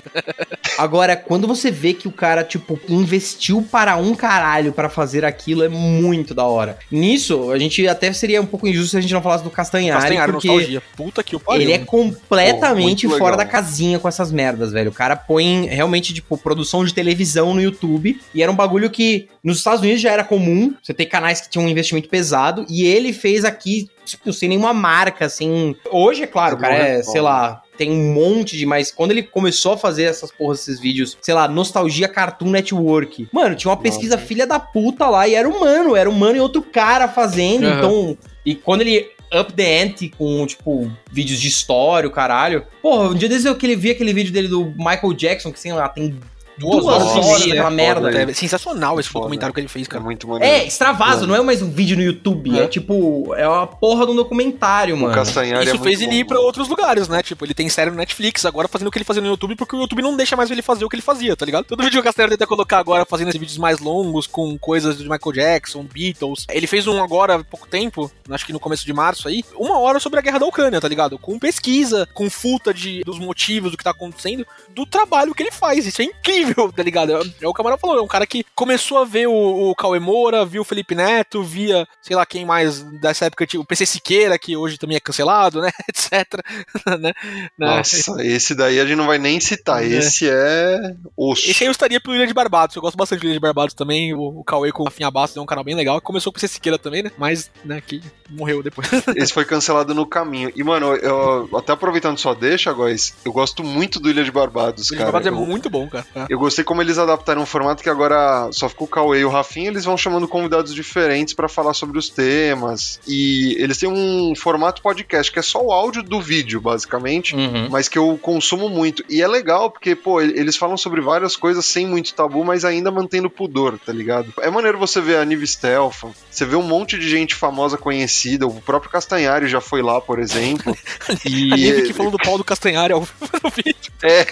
Agora, quando você vê que o cara, tipo, investiu para um caralho pra fazer aquilo, é muito da hora. Nisso, a gente até seria um pouco injusto se a gente não falasse do Castanhari, Castanhari, porque. nostalgia. Puta que o pariu. Ele é completamente muito fora da casinha com essas merdas, velho. O cara põe realmente, tipo, produção de televisão no YouTube. E era um bagulho que nos Estados Unidos já era comum. Você ter canais que tinham um investimento pesado. E ele fez aqui, tipo, sem nenhuma marca, assim. Hoje, é claro, cara é, Bom, sei lá. Tem um monte de, mas quando ele começou a fazer essas porras, esses vídeos, sei lá, Nostalgia Cartoon Network. Mano, tinha uma pesquisa filha da puta lá e era humano, era humano e outro cara fazendo. Aham. Então, e quando ele up the ante com, tipo, vídeos de história, o caralho. Porra, um dia desses eu que ele vi aquele vídeo dele do Michael Jackson, que sei lá, tem duas, Duas horas, horas, aquela merda. Foda É sensacional esse Foda. documentário que ele fez, É cara. muito maneiro. É, extravaso, não é mais um vídeo no YouTube, é, É. tipo, é uma porra de um documentário, o mano. Castanhari Isso é fez ele ir pra outros lugares, né? Tipo, ele tem série no Netflix agora fazendo o que ele fazia no YouTube, porque o YouTube não deixa mais ele fazer o que ele fazia, tá ligado? Todo vídeo que o Castanheira tenta colocar agora, fazendo esses vídeos mais longos, com coisas de Michael Jackson, Beatles. Ele fez um agora há pouco tempo, acho que no começo de março aí, uma hora sobre a guerra da Ucrânia, tá ligado? Com pesquisa, com futa de, dos motivos do que tá acontecendo, do trabalho que ele faz. Isso é incrível, tá ligado? É, é o que o Amaral falou, é um cara que começou a ver o, o Cauê Moura, viu o Felipe Neto, via, sei lá quem mais dessa época, tipo, o PC Siqueira, que hoje também é cancelado, né? Etc. né? Né? Nossa, esse daí a gente não vai nem citar. É. Esse é osso. Esse aí eu estaria pro Ilha de Barbados. Eu gosto bastante do Ilha de Barbados também. O, o Cauê com a Rafinha Bastos é um canal bem legal. Começou com o PC Siqueira também, né? Mas, né, que morreu depois. Esse foi cancelado no caminho. E, mano, eu, até aproveitando sua deixa, Góis, eu gosto muito do Ilha de Barbados, O Ilha de cara. Barbados é Eu- muito bom, cara. Eu gostei como eles adaptaram um formato que agora só ficou o Cauê e o Rafinha, eles vão chamando convidados diferentes pra falar sobre os temas. E eles têm um formato podcast, que é só o áudio do vídeo, basicamente. Uhum. Mas que eu consumo muito. E é legal, porque, pô, ele- eles falam sobre várias coisas sem muito tabu, mas ainda mantendo pudor, tá ligado? É maneiro você ver a Nive Stelfa, você vê um monte de gente famosa conhecida, o próprio Castanhari já foi lá, por exemplo. e A Nive que falou do pau do Castanhari ao vivo no vídeo. É,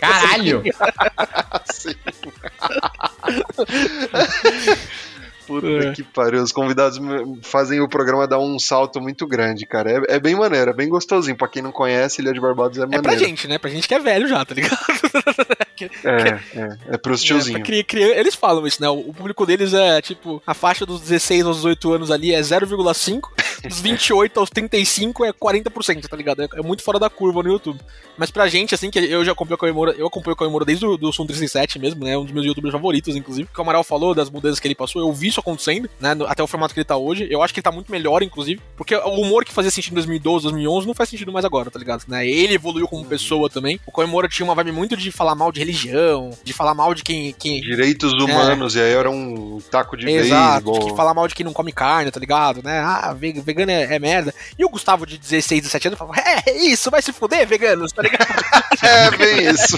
Caralho! assim. Puta É. que pariu. Os convidados fazem o programa dar um salto muito grande, cara. É, é bem maneiro, é bem gostosinho. Pra quem não conhece, Ilha de Barbados é É maneiro. pra gente, né? Pra gente que é velho já, tá ligado? É, é, é pros É, tiozinhos. pra cri- cri- Eles falam isso, né? O público deles é tipo, a faixa dos 16 aos 18 anos ali é 0,5, dos 28 aos 35 é 40%, tá ligado? É, é muito fora da curva no YouTube. Mas pra gente, assim, que eu já acompanho o Coemora, eu acompanho o Coemora desde o do Som 37 mesmo, né? Um dos meus youtubers favoritos, inclusive. O que o Amaral falou das mudanças que ele passou, eu vi isso acontecendo, né? até o formato que ele tá hoje. Eu acho que ele tá muito melhor, inclusive, porque o humor que fazia sentido em 2012, 2011 não faz sentido mais agora, tá ligado? Né? Ele evoluiu como pessoa também. O Coemora tinha uma vibe muito de falar mal de religião, de falar mal de quem, quem, Direitos humanos, e aí era um taco de Exato, beisebol. de falar mal de quem não come carne, tá ligado? Né? Ah, ve- vegano é, é merda. E o Gustavo de 16, 17 anos falava, é, isso, vai se fuder, veganos, tá ligado? É, bem isso.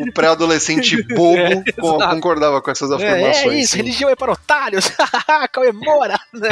o pré-adolescente bobo É, concordava com essas É, afirmações. é isso, sim. religião é para otários, comemora, né?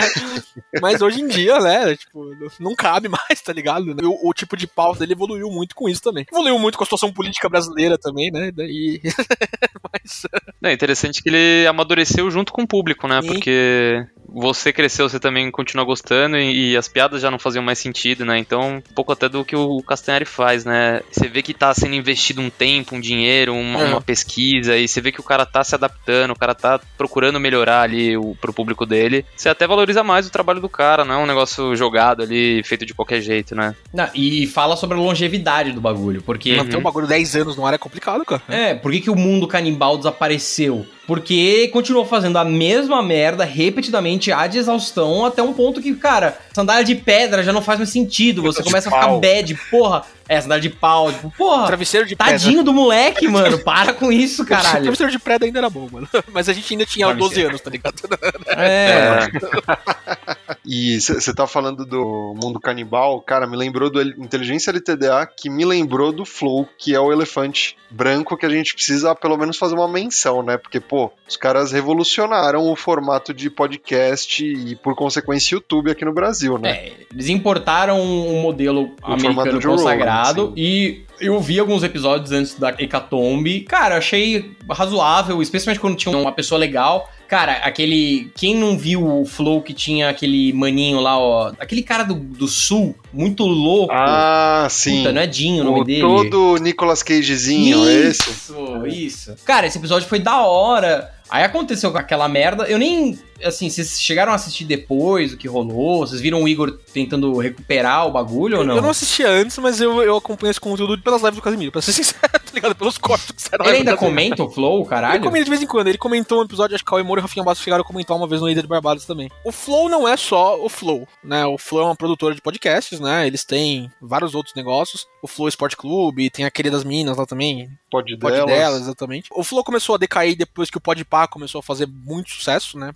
Mas hoje em dia, né, tipo, não cabe mais, tá ligado? O, o tipo de pauta dele evoluiu muito com isso também. Evoluiu muito com a situação política brasileira também, né? Daí... Mas, É interessante que ele amadureceu junto com o público, né? Sim. Porque você cresceu, você também continua gostando e, e as piadas já não faziam mais sentido, né? Então, um pouco até do que o Castanhari faz, né? Você vê que tá sendo investido um tempo, um dinheiro, uma, É. uma pesquisa, e você vê que o cara tá se adaptando, o cara tá procurando melhorar ali o, pro público dele. Você até valoriza mais o trabalho do cara, não é um negócio jogado ali, feito de qualquer jeito, né? Não, e fala sobre a longevidade do bagulho, porque... manter um bagulho 10 anos no ar é complicado, cara. É, por que, que o mundo canibal desapareceu? Porque continuou fazendo a mesma merda repetidamente, ad exaustão, até um ponto que, cara, sandália de pedra já não faz mais sentido. Você começa a ficar bad, porra. É, sandália de pau, tipo, porra. Travesseiro de pedra. Tadinho do moleque, mano. Para com isso, caralho. Travesseiro de pedra ainda era bom, mano. Mas a gente ainda tinha 12 anos, tá ligado? É. E você tá falando do mundo canibal, cara, me lembrou do Inteligência LTDA, que me lembrou do Flow, que é o elefante branco que a gente precisa pelo menos fazer uma menção, né? Porque, pô, os caras revolucionaram o formato de podcast e, por consequência, YouTube aqui no Brasil, né? É, eles importaram um modelo formato americano Joe Rogan, consagrado sim. e eu vi alguns episódios antes da Hecatombe. Cara, achei razoável, especialmente quando tinha uma pessoa legal. Cara, aquele. Quem não viu o Flow que tinha aquele maninho lá, ó. Aquele cara do, do sul, muito louco. Ah, sim. Puta, não é Dinho o nome dele? todo Nicolas Cagezinho, é esse? Isso, isso. Cara, esse episódio foi da hora. Aí aconteceu com aquela merda. Eu nem. Assim, vocês chegaram a assistir depois o que rolou? Vocês viram o Igor tentando recuperar o bagulho ou não? Eu não assistia antes, mas eu, eu acompanho esse conteúdo pelas lives do Casimiro, pra ser sincero, tá ligado? Pelos cortes que saíram Ele ainda comenta o Flow, Ele caralho? comenta de vez em quando. Ele comentou um episódio, acho que Cauê Moura e Rafinha Bastos chegaram a comentar uma vez no Ida de Barbados também. O Flow não é só o Flow, né? O Flow é uma produtora de podcasts, né? Eles têm vários outros negócios. O Flow Esporte Clube, tem a Querida das Minas lá também, Pode Pod delas. delas, exatamente. O Flow começou a decair depois que o Podpah começou a fazer muito sucesso, né?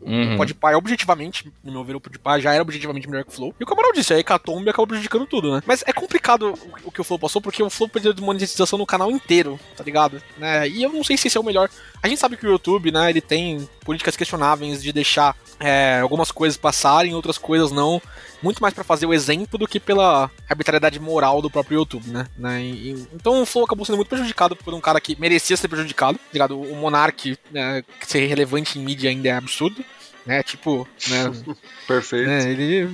Uhum. O Podpah é objetivamente, no meu ver, o Podpah já era objetivamente melhor que o Flow. E o Camarão disse, a Hecatombe acabou prejudicando tudo, né? Mas é complicado o- o que o Flow passou, porque o Flow perdeu de monetização no canal inteiro, tá ligado? Né? E eu não sei se esse é o melhor. A gente sabe que o YouTube, né, ele tem políticas questionáveis de deixar é, algumas coisas passarem, outras coisas não. Muito mais pra fazer o exemplo do que pela arbitrariedade moral do próprio YouTube, né? né? E- e- então o Flow acabou sendo muito prejudicado por um cara que merecia ser prejudicado, tá ligado? O Monark, né, ser relevante em mídia ainda é absurdo. Né, tipo, né, Perfeito. né, ele.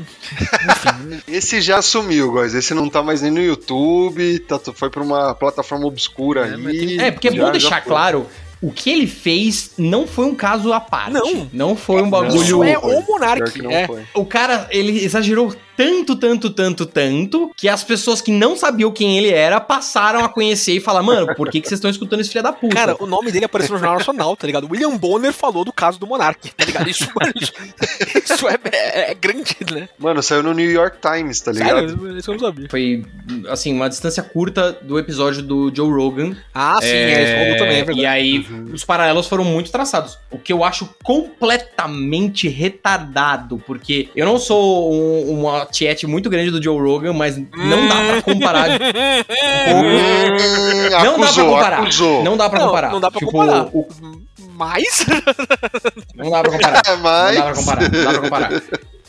Esse já sumiu, guys. Esse não tá mais nem no YouTube, tá, foi pra uma plataforma obscura É, aí. É, porque é Já- bom já deixar foi. claro. O que ele fez não foi um caso à parte. Não. Não foi um Não, bagulho. isso é o Monark. É. O cara, ele exagerou tanto, tanto, tanto, tanto, que as pessoas que não sabiam quem ele era passaram a conhecer e falar, mano, por que, que vocês estão escutando esse filho da puta? Cara, o nome dele apareceu no Jornal Nacional, tá ligado? William Bonner falou do caso do Monark, tá ligado? Isso, isso, isso é, é- é grande, né? Mano, saiu no New York Times, tá ligado? Sério, isso eu não sabia. Foi, assim, uma distância curta do episódio do Joe Rogan. Ah, sim, é, rolou também, é E verdade. aí, os paralelos foram muito traçados. O que eu acho completamente retardado, porque eu não sou um- uma tiete muito grande do Joe Rogan, mas não dá pra comparar. Hum, Não dá pra comparar. acusou. Não dá pra Não, comparar. não dá pra Tipo, comparar. o- Mas. não dá pra comparar. É, mas... Não dá pra comparar, não dá pra comparar.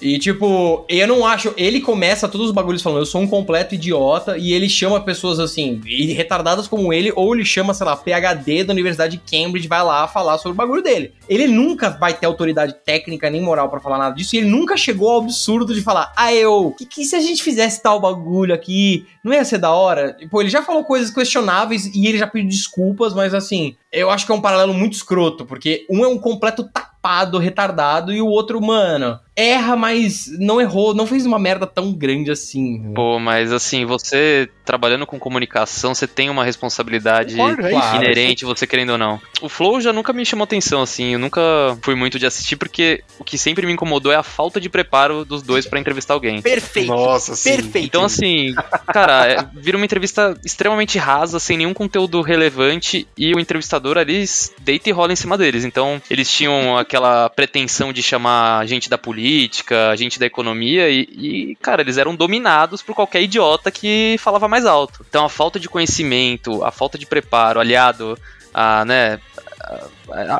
E, tipo, eu não acho. Ele começa todos os bagulhos falando, eu sou um completo idiota, e ele chama pessoas assim, retardadas como ele, ou ele chama, sei lá, PHD da Universidade de Cambridge, vai lá falar sobre o bagulho dele. Ele nunca vai ter autoridade técnica nem moral pra falar nada disso, e ele nunca chegou ao absurdo de falar, ah, eu, que, que se a gente fizesse tal bagulho aqui, não ia ser da hora? Pô, ele já falou coisas questionáveis e ele já pediu desculpas, mas assim, eu acho que é um paralelo muito escroto, porque um é um completo tapado, retardado, e o outro, mano, erra, mas não errou, não fez uma merda tão grande assim. Pô, mas assim, você trabalhando com comunicação, você tem uma responsabilidade Concordo, é. Claro. inerente, você querendo ou não. O Flow já nunca me chamou atenção, assim, eu nunca fui muito de assistir, porque o que sempre me incomodou é a falta de preparo dos dois pra entrevistar alguém. Perfeito. Nossa, sim. Perfeito. Então, assim, cara, é- vira uma entrevista extremamente rasa, sem nenhum conteúdo relevante, e o entrevistador ali deita e rola em cima deles. Então, eles tinham aquela pretensão de chamar gente da política, política, gente da economia, e, e, cara, eles eram dominados por qualquer idiota que falava mais alto. Então a falta de conhecimento, a falta de preparo, aliado a, né, a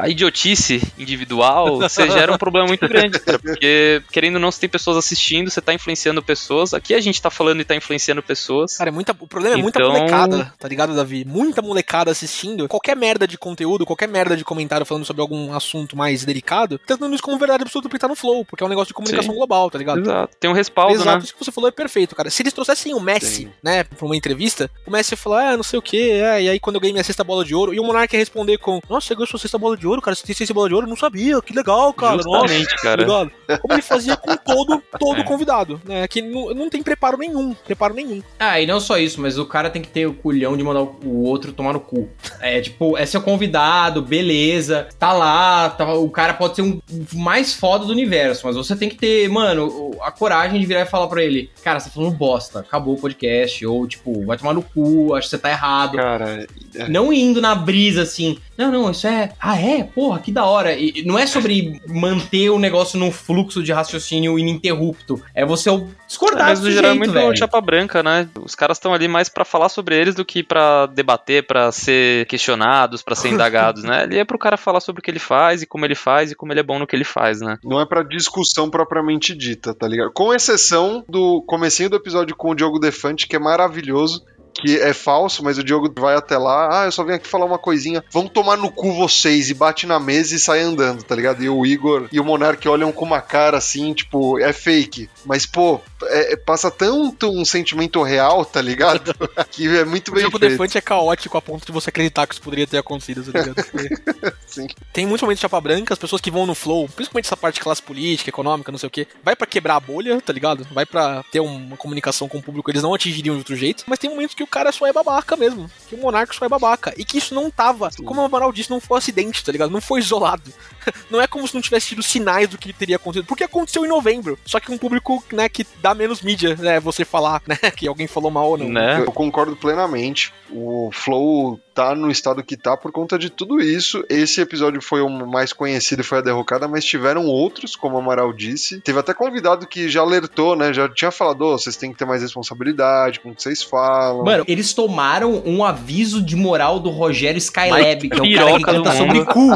idiotice individual, você gera um problema muito grande, cara, porque querendo ou não, você tem pessoas assistindo, você tá influenciando pessoas. Aqui a gente tá falando e tá influenciando pessoas. Cara, é muita, o problema é muita então... molecada, tá ligado, Davi? Muita molecada assistindo. Qualquer merda de conteúdo, qualquer merda de comentário falando sobre algum assunto mais delicado, tentando isso como verdade absoluta porque tá no flow, porque é um negócio de comunicação Sim. global, tá ligado? Exato. Tem um respaldo, Exato, né? isso que você falou é perfeito, cara. Se eles trouxessem o Messi, Sim. né, pra uma entrevista, o Messi ia falar, ah, não sei o que, é, e aí quando eu ganhei minha sexta bola de ouro, e o Monark ia responder com, nossa, você ganhou sua sexta bola de ouro, cara, você tem bola de ouro? Eu não sabia, que legal, cara. Justamente, nossa, cara. Legal. Como ele fazia com todo, todo é. convidado, né, que não, não tem preparo nenhum, preparo nenhum. Ah, e não só isso, mas o cara tem que ter o culhão de mandar o outro tomar no cu. É, tipo, é seu convidado, beleza, tá lá, tá, o cara pode ser um mais foda do universo, mas você tem que ter, mano, a coragem de virar e falar pra ele, cara, você tá falando bosta, acabou o podcast, ou tipo, vai tomar no cu, acho que você tá errado. Cara, é... não indo na brisa assim, não, não, isso é, ah é, porra, que da hora. E não é sobre manter o negócio num fluxo de raciocínio ininterrupto, é você discordar Mas no geral é muito velho. chapa branca, né? Os caras estão ali mais para falar sobre eles do que para debater, para ser questionados, para ser indagados, né? Ali é pro cara falar sobre o que ele faz e como ele faz e como ele é bom no que ele faz, né? Não é para discussão propriamente dita, tá ligado? Com exceção do comecinho do episódio com o Diogo Defante, que é maravilhoso, que é falso, mas o Diogo vai até lá, ah, eu só vim aqui falar uma coisinha, vão tomar no cu vocês, e bate na mesa e sai andando, tá ligado? E o Igor e o Monark olham com uma cara assim, tipo, é fake. Mas, pô, é, é passa tanto um sentimento real, tá ligado? que é muito bem feito. O Defante é caótico a ponto de você acreditar que isso poderia ter acontecido, tá ligado? Sim. Tem muitos momentos de chapa branca, as pessoas que vão no flow, principalmente essa parte de classe política, econômica, não sei o quê, vai para quebrar a bolha, tá ligado? Vai para ter uma comunicação com o público, eles não atingiriam de outro jeito, mas tem momentos que que o cara só é babaca mesmo. Que o monarca só é babaca. E que isso não tava, Sim. como o Amaral disse, não foi um acidente, tá ligado? Não foi isolado. Não é como se não tivesse tido sinais do que teria acontecido. Porque aconteceu em novembro. Só que um público, né, que dá menos mídia, né? Você falar, né? Que alguém falou mal ou não. Né? Eu concordo plenamente. O Flow tá no estado que tá por conta de tudo isso. Esse episódio foi o mais conhecido e foi a derrocada, mas tiveram outros, como o Amaral disse. Teve até convidado que já alertou, né? Já tinha falado, oh, vocês têm que ter mais responsabilidade com o que vocês falam. Mano, eles tomaram um aviso de moral do Rogério Skylab, que é o cara que canta sobre cu.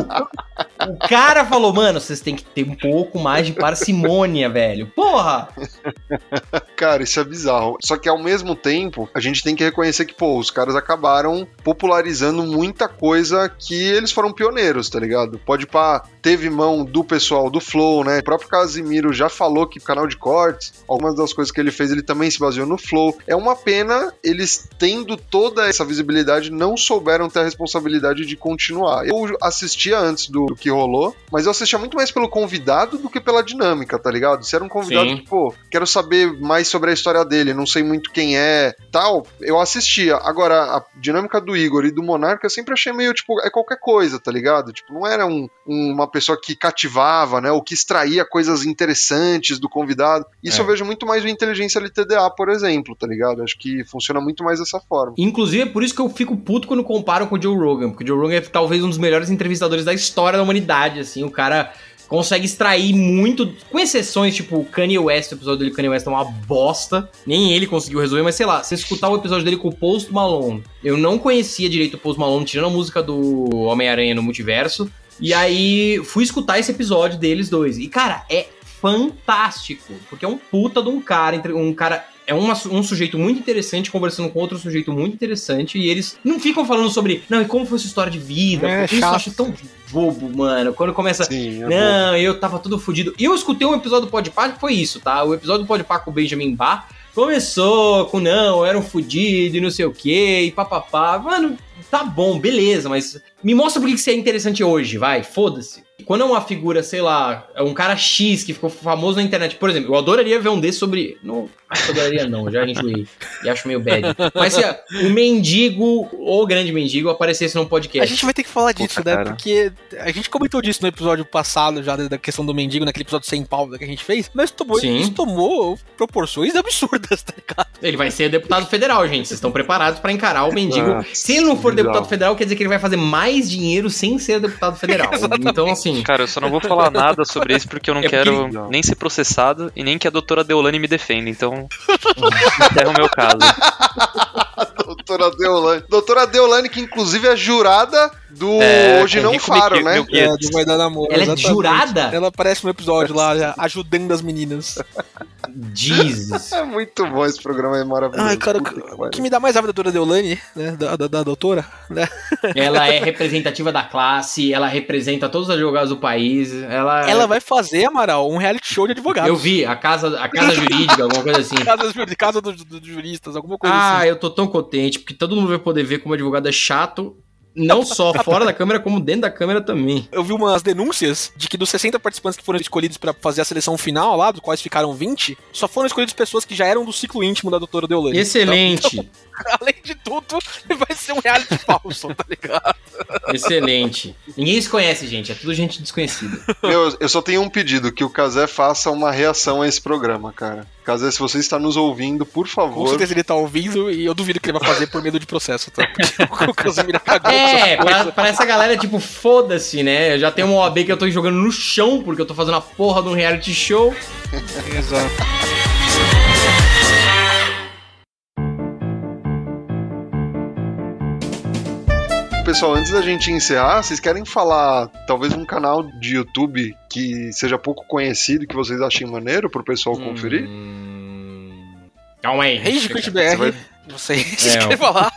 O cara falou, mano, vocês têm que ter um pouco mais de parcimônia, velho. Porra! cara, isso é bizarro. Só que ao mesmo tempo, a gente tem que reconhecer que, pô, os caras acabaram popularizando muita coisa que eles foram pioneiros, tá ligado? Pode pá, teve mão do pessoal do Flow, né? O próprio Casimiro já falou que o canal de cortes, algumas das coisas que ele fez, ele também se baseou no Flow. É uma pena eles tendo toda essa visibilidade não souberam ter a responsabilidade de continuar. Eu assistia antes do, do que rolou, mas eu assistia muito mais pelo convidado do que pela dinâmica, tá ligado? Se era um convidado Sim. que, pô, quero saber mais sobre a história dele, não sei muito quem é, tal, eu assistia. Agora, a dinâmica do Igor e do Monarca eu sempre achei meio, tipo, é qualquer coisa, tá ligado? Tipo, não era um, um, uma pessoa que cativava, né, ou que extraía coisas interessantes do convidado. Isso é. eu vejo muito mais o Inteligência LTDA, por exemplo, tá ligado? Acho que funciona muito mais dessa forma. Inclusive, é por isso que eu fico puto quando comparo com o Joe Rogan, porque o Joe Rogan é talvez um dos melhores entrevistadores da história da humanidade, assim, o cara consegue extrair muito, com exceções, tipo, o Kanye West, o episódio dele Kanye West é uma bosta, nem ele conseguiu resolver, mas sei lá, se escutar o episódio dele com o Post Malone, eu não conhecia direito o Post Malone, tirando a música do Homem-Aranha no multiverso, e aí fui escutar esse episódio deles dois, e cara, é fantástico, porque é um puta de um cara, um cara é uma, um sujeito muito interessante conversando com outro sujeito muito interessante e eles não ficam falando sobre, não, e como foi sua história de vida? É, isso eu acho tão bobo, mano. Quando começa, Sim, é não, bobo. eu tava tudo fodido. E eu escutei um episódio do Podpah que foi isso, tá? O episódio do Podpah com o Benjamin Bar começou com, não, eu era um fudido e não sei o que, e papapá. Mano, tá bom, beleza, mas me mostra por que você é interessante hoje, vai, foda-se. Quando é uma figura, sei lá, é um cara X que ficou famoso na internet, por exemplo, eu adoraria ver um desse sobre. Eu adoraria não, já enjoei. E acho meio bad. Mas se o mendigo, o grande mendigo, aparecesse num podcast. A gente vai ter que falar disso, Puta, né? cara. Porque a gente comentou disso no episódio passado, já da questão do mendigo, naquele episódio sem pauta que a gente fez, mas tomou, Sim. isso tomou proporções absurdas, tá ligado? Ele vai ser deputado federal, gente. Vocês estão preparados pra encarar o mendigo. Nossa, Se não for. Deputado federal, quer dizer que ele vai fazer mais dinheiro sem ser deputado federal. então, assim. Cara, eu só não vou falar nada sobre isso porque eu não É porque- quero nem ser processado e nem que a doutora Deolane me defenda. Então, encerra o meu caso. Doutora Deolane. Doutora Deolane, que inclusive é jurada do É, Hoje Não Faro, né? É, do Vai Dar Namoro. Ela é exatamente. jurada? Ela aparece no episódio lá, ajudando as meninas. Jesus. É muito bom esse programa, é maravilhoso. Ai, cara, o que me dá mais raiva da doutora Deolane, né? Da, da, da doutora, né? Ela é representativa da classe, ela representa todos os advogados do país. Ela, Ela vai fazer, Amaral, um reality show de advogados. Eu vi, a casa, a casa jurídica, alguma coisa assim. Casa, de casa dos dos juristas, alguma coisa Ah, assim. eu tô tão contente, porque todo mundo vai poder ver como advogado é chato, não só fora da câmera, como dentro da câmera também. Eu vi umas denúncias de que dos 60 participantes que foram escolhidos pra fazer a seleção final lá, dos quais ficaram 20, só foram escolhidos pessoas que já eram do ciclo íntimo da doutora Deolane. Excelente, Então, além de tudo, vai ser um reality falso, tá ligado? excelente. Ninguém se conhece, gente, é tudo gente desconhecida. Meu, eu só tenho um pedido, que o Kazé faça uma reação a esse programa, cara. Kazé, se você está nos ouvindo, por Com favor, certeza ele tá ouvindo e eu duvido que ele vai fazer por medo de processo, tá? Porque o Casimiro cagou É, pra, pra essa galera, tipo, foda-se, né? Eu já tenho uma OAB que eu tô jogando no chão, porque eu tô fazendo a porra de um reality show. Exato. Pessoal, antes da gente encerrar, vocês querem falar talvez um canal de YouTube que seja pouco conhecido, que vocês achem maneiro pro pessoal conferir? Hum... Calma aí. Rage Quit Você BR, vai- você se É, inscreva lá.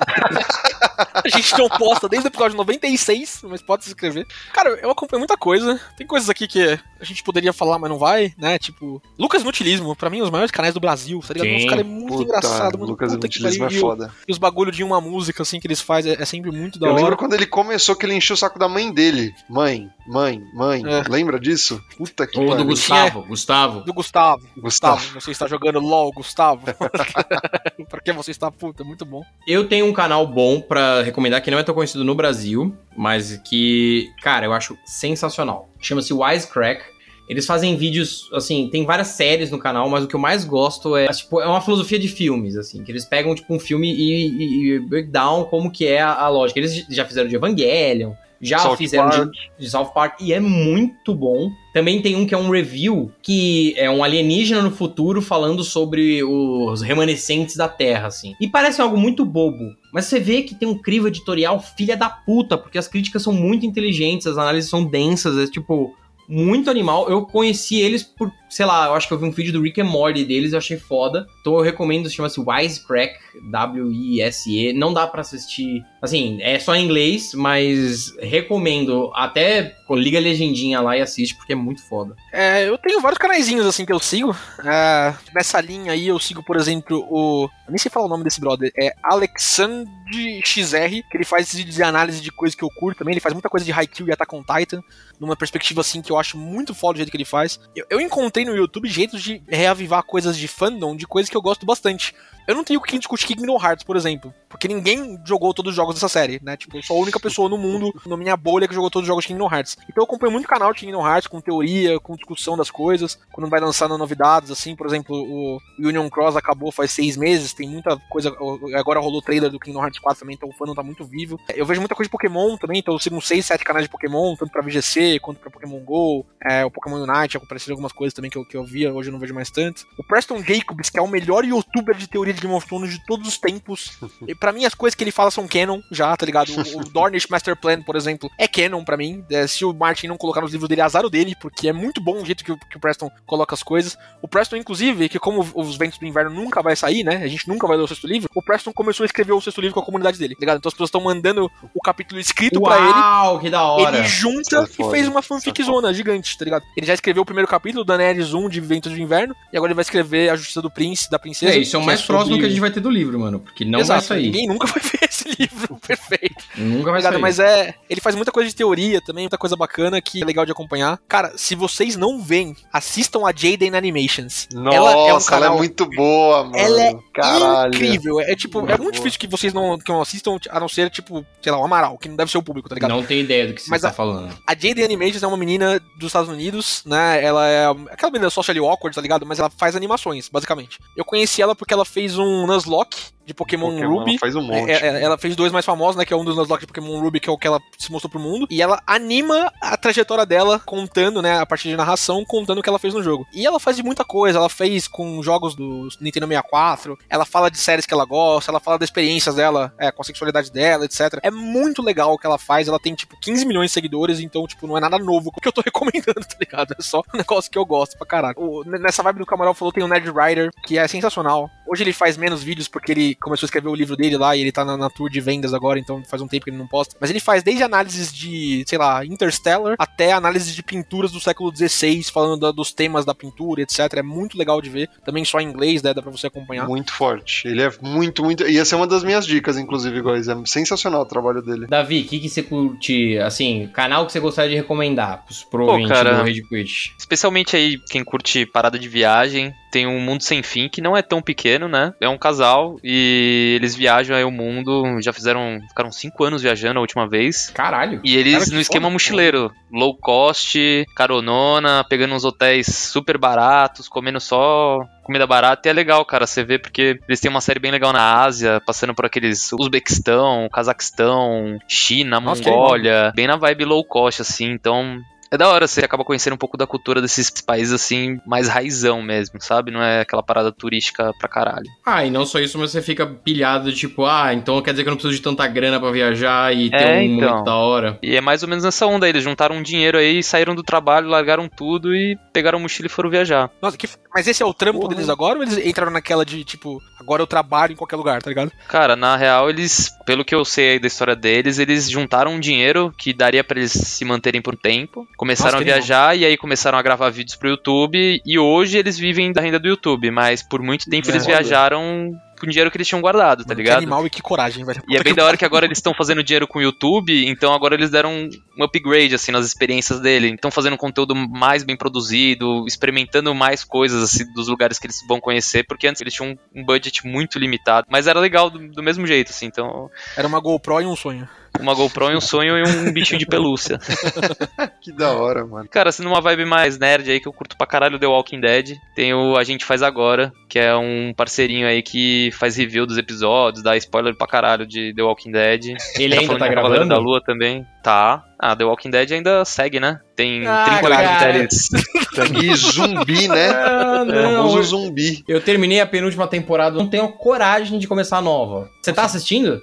A gente não posta desde o episódio 96, mas pode se inscrever. Cara, eu acompanho muita coisa. Tem coisas aqui que a gente poderia falar, mas não vai, né? Tipo, Lucas Nutilismo, pra mim, os maiores canais do Brasil, tá ligado? Sim. Os caras é muito engraçado, mano. Lucas Puta que Inutilismo é pariu. foda. E os bagulho de uma música, assim, que eles fazem é, é sempre muito da Eu hora. lembro quando ele começou que ele encheu o saco da mãe dele. Mãe, mãe, mãe. É. Lembra disso? Puta que Ou do pariu. Gustavo, Gustavo. Do Gustavo. Gustavo. Gustavo, você está jogando LOL, Gustavo. pra que você está puta? Muito bom. Eu tenho um canal bom pra recomendar que não é tão conhecido no Brasil, mas que, cara, eu acho sensacional. Chama-se Wisecrack. Eles fazem vídeos, assim, tem várias séries no canal, mas o que eu mais gosto é, tipo, é uma filosofia de filmes, assim, que eles pegam, tipo, um filme e, e, e breakdown como que é a, a lógica. Eles já fizeram de Evangelion, já South fizeram Park. de, de South Park, e é muito bom. Também tem um que é um review, que é um alienígena no futuro falando sobre os remanescentes da Terra, assim. E parece algo muito bobo, mas você vê que tem um crivo editorial filha da puta, porque as críticas são muito inteligentes, as análises são densas, é tipo muito animal. Eu conheci eles por, sei lá, eu acho que eu vi um vídeo do Rick and Morty deles, eu achei foda. Então eu recomendo, chama-se Wisecrack, W-I-S-E. Não dá pra assistir, assim, é só em inglês, mas recomendo. Até liga a legendinha lá e assiste, porque é muito foda. É, eu tenho vários canaizinhos assim que eu sigo. É, nessa linha aí eu sigo, por exemplo, o. Eu nem sei falar o nome desse brother. É Alexandre XR, que ele faz vídeos de análise de coisas que eu curto também. Ele faz muita coisa de Haikyuu e Attack on Titan, numa perspectiva assim que eu acho muito foda do jeito que ele faz. Eu, eu encontrei no YouTube jeitos de reavivar coisas de fandom, de coisas que eu gosto bastante. Eu não tenho quem discutir Kingdom Hearts, por exemplo. Porque ninguém jogou todos os jogos dessa série, né? Tipo, eu sou a única pessoa no mundo, na minha bolha, que jogou todos os jogos de Kingdom Hearts. Então eu acompanho muito canal de Kingdom Hearts, com teoria, com discussão das coisas. Quando vai lançando novidades, assim, por exemplo, o Union Cross acabou faz seis meses, tem muita coisa. Agora rolou o trailer do Kingdom Hearts 4 também, então o fandom tá muito vivo. Eu vejo muita coisa de Pokémon também, então eu sigo uns 6, 7 canais de Pokémon, tanto pra VGC quanto pra Pokémon GO. É, o Pokémon Unite, apareceram algumas coisas também que eu, que eu via, hoje eu não vejo mais tanto. O Preston Jacobs, que é o melhor youtuber de teoria de Game of Thrones de todos os tempos. E pra mim, as coisas que ele fala são canon, já, tá ligado? O, o Dornish Master Plan, por exemplo, é canon pra mim. É, se o Martin não colocar nos livros dele, é azar o dele, porque é muito bom o jeito que o, que o Preston coloca as coisas. O Preston, inclusive, que como os ventos do inverno nunca vai sair, né? A gente nunca vai ler o sexto livro, o Preston começou a escrever o sexto livro com a comunidade dele, tá ligado? Então as pessoas estão mandando o capítulo escrito pra ele. Uau, que da hora! Ele junta Isso é e foda, fez uma é fanfic zona gigante, tá ligado? Ele já escreveu o primeiro capítulo, Daenerys 1 de Ventos do Inverno, e agora ele vai escrever A Justiça do Príncipe, da Princesa. É, isso é o mais próximo sobre- que a gente vai ter do livro, mano. Porque não Exato, vai sair. Ninguém nunca vai ver esse livro perfeito. Nunca vai sair. mas é. Ele faz muita coisa de teoria também, muita coisa bacana que é legal de acompanhar. Cara, se vocês não veem, assistam a Jaden Animations. Nossa, ela é um ela canal é muito boa, mano. Ela é Caralho. incrível. É tipo, é Muito muito boa. difícil que vocês não, que não assistam, a não ser, tipo, sei lá, o Amaral, que não deve ser o público, tá ligado? Não tenho ideia do que você Mas tá a- falando. A Jaden Animations é uma menina dos Estados Unidos, né? Ela é aquela menina socially awkward, tá ligado? Mas ela faz animações, basicamente. Eu conheci ela porque ela fez um Nuzlocke de Pokémon, Pokémon Ruby. faz um monte. É, é, ela fez dois mais famosos, né? Que é um dos Nuzlocke de Pokémon Ruby, que é o que ela se mostrou pro mundo. E ela anima a trajetória dela contando, né? A partir de narração, contando o que ela fez no jogo. E ela faz de muita coisa. Ela fez com jogos do Nintendo 64. Ela fala de séries que ela gosta. Ela fala das experiências dela, é, com a sexualidade dela, etc. É muito legal o que ela faz. Ela tem, tipo, 15 milhões de seguidores. Então, tipo, não é nada novo que eu tô recomendando, tá ligado? É só um negócio que eu gosto pra caralho. O- nessa vibe do Camarão falou, tem o Nerd Rider, que é sensacional. Hoje ele faz menos vídeos porque ele começou a escrever o livro dele lá e ele tá na, na tour de vendas agora, então faz um tempo que ele não posta. Mas ele faz desde análises de, sei lá, Interstellar até análises de pinturas do século XVI, falando da- dos temas da pintura, etc. É muito legal de ver. Também só em inglês, né? Dá pra você acompanhar. Muito forte. Ele é muito, muito. Ia ser uma das minhas dicas, inclusive, guys. É sensacional o trabalho dele. Davi, o que, que você curte, assim, canal que você gostaria de recomendar pros pro Pô, cara. do Rede Quit? Especialmente aí quem curte parada de viagem, tem um mundo sem fim que não é tão pequeno, né? É um casal e eles viajam aí o mundo, já fizeram, ficaram cinco anos viajando a última vez. Caralho. E eles Cara, no esquema foda. mochileiro, low cost, caronona, pegando uns hotéis super baratos, comendo só comida barata. E é legal, cara, você vê porque eles têm uma série bem legal na Ásia, passando por aqueles Uzbequistão, Cazaquistão, China, Nossa, Mongólia, bem na vibe low cost, assim. Então, é da hora, você acaba conhecendo um pouco da cultura desses países, assim, mais raizão mesmo, sabe? Não é aquela parada turística pra caralho. Ah, e não só isso, mas você fica pilhado, tipo, ah, então quer dizer que eu não preciso de tanta grana pra viajar e ter É, um então. momento da hora. E é mais ou menos nessa onda aí, eles juntaram um dinheiro aí, saíram do trabalho, largaram tudo e pegaram a mochila e foram viajar. Nossa, que... mas esse é o trampo Porra. deles agora ou eles entraram naquela de, tipo, agora eu trabalho em qualquer lugar, tá ligado? Cara, na real, eles, pelo que eu sei aí da história deles, eles juntaram um dinheiro que daria pra eles se manterem por um tempo, começaram Nossa, a que viajar e aí começaram a gravar vídeos pro YouTube e hoje eles vivem da renda do YouTube, mas por muito tempo É. eles viajaram com o dinheiro que eles tinham guardado, tá Mano, Que ligado? animal e que coragem, velho. E é bem da hora que agora eles estão fazendo dinheiro com o YouTube, então agora eles deram um- um upgrade, assim, nas experiências dele. Estão fazendo conteúdo mais bem produzido, experimentando mais coisas, assim, dos lugares que eles vão conhecer, porque antes eles tinham um budget muito limitado. Mas era legal do, do mesmo jeito, assim, então Era uma GoPro e um sonho. Uma GoPro e um sonho e um bichinho de pelúcia. Que da hora, mano. Cara, assim, numa vibe mais nerd aí, que eu curto pra caralho The Walking Dead, tem o A Gente Faz Agora, que é um parceirinho aí que faz review dos episódios, dá spoiler pra caralho de The Walking Dead. Ele ainda falando tá de Cavaleiro gravando? da Lua também. Tá. Ah, The Walking Dead ainda segue, né? Tem Ah, 30 cara. séries. E zumbi, né? Ah, É, não. famoso eu- zumbi. Eu terminei a penúltima temporada, não tenho coragem de começar a nova. Você tá assistindo?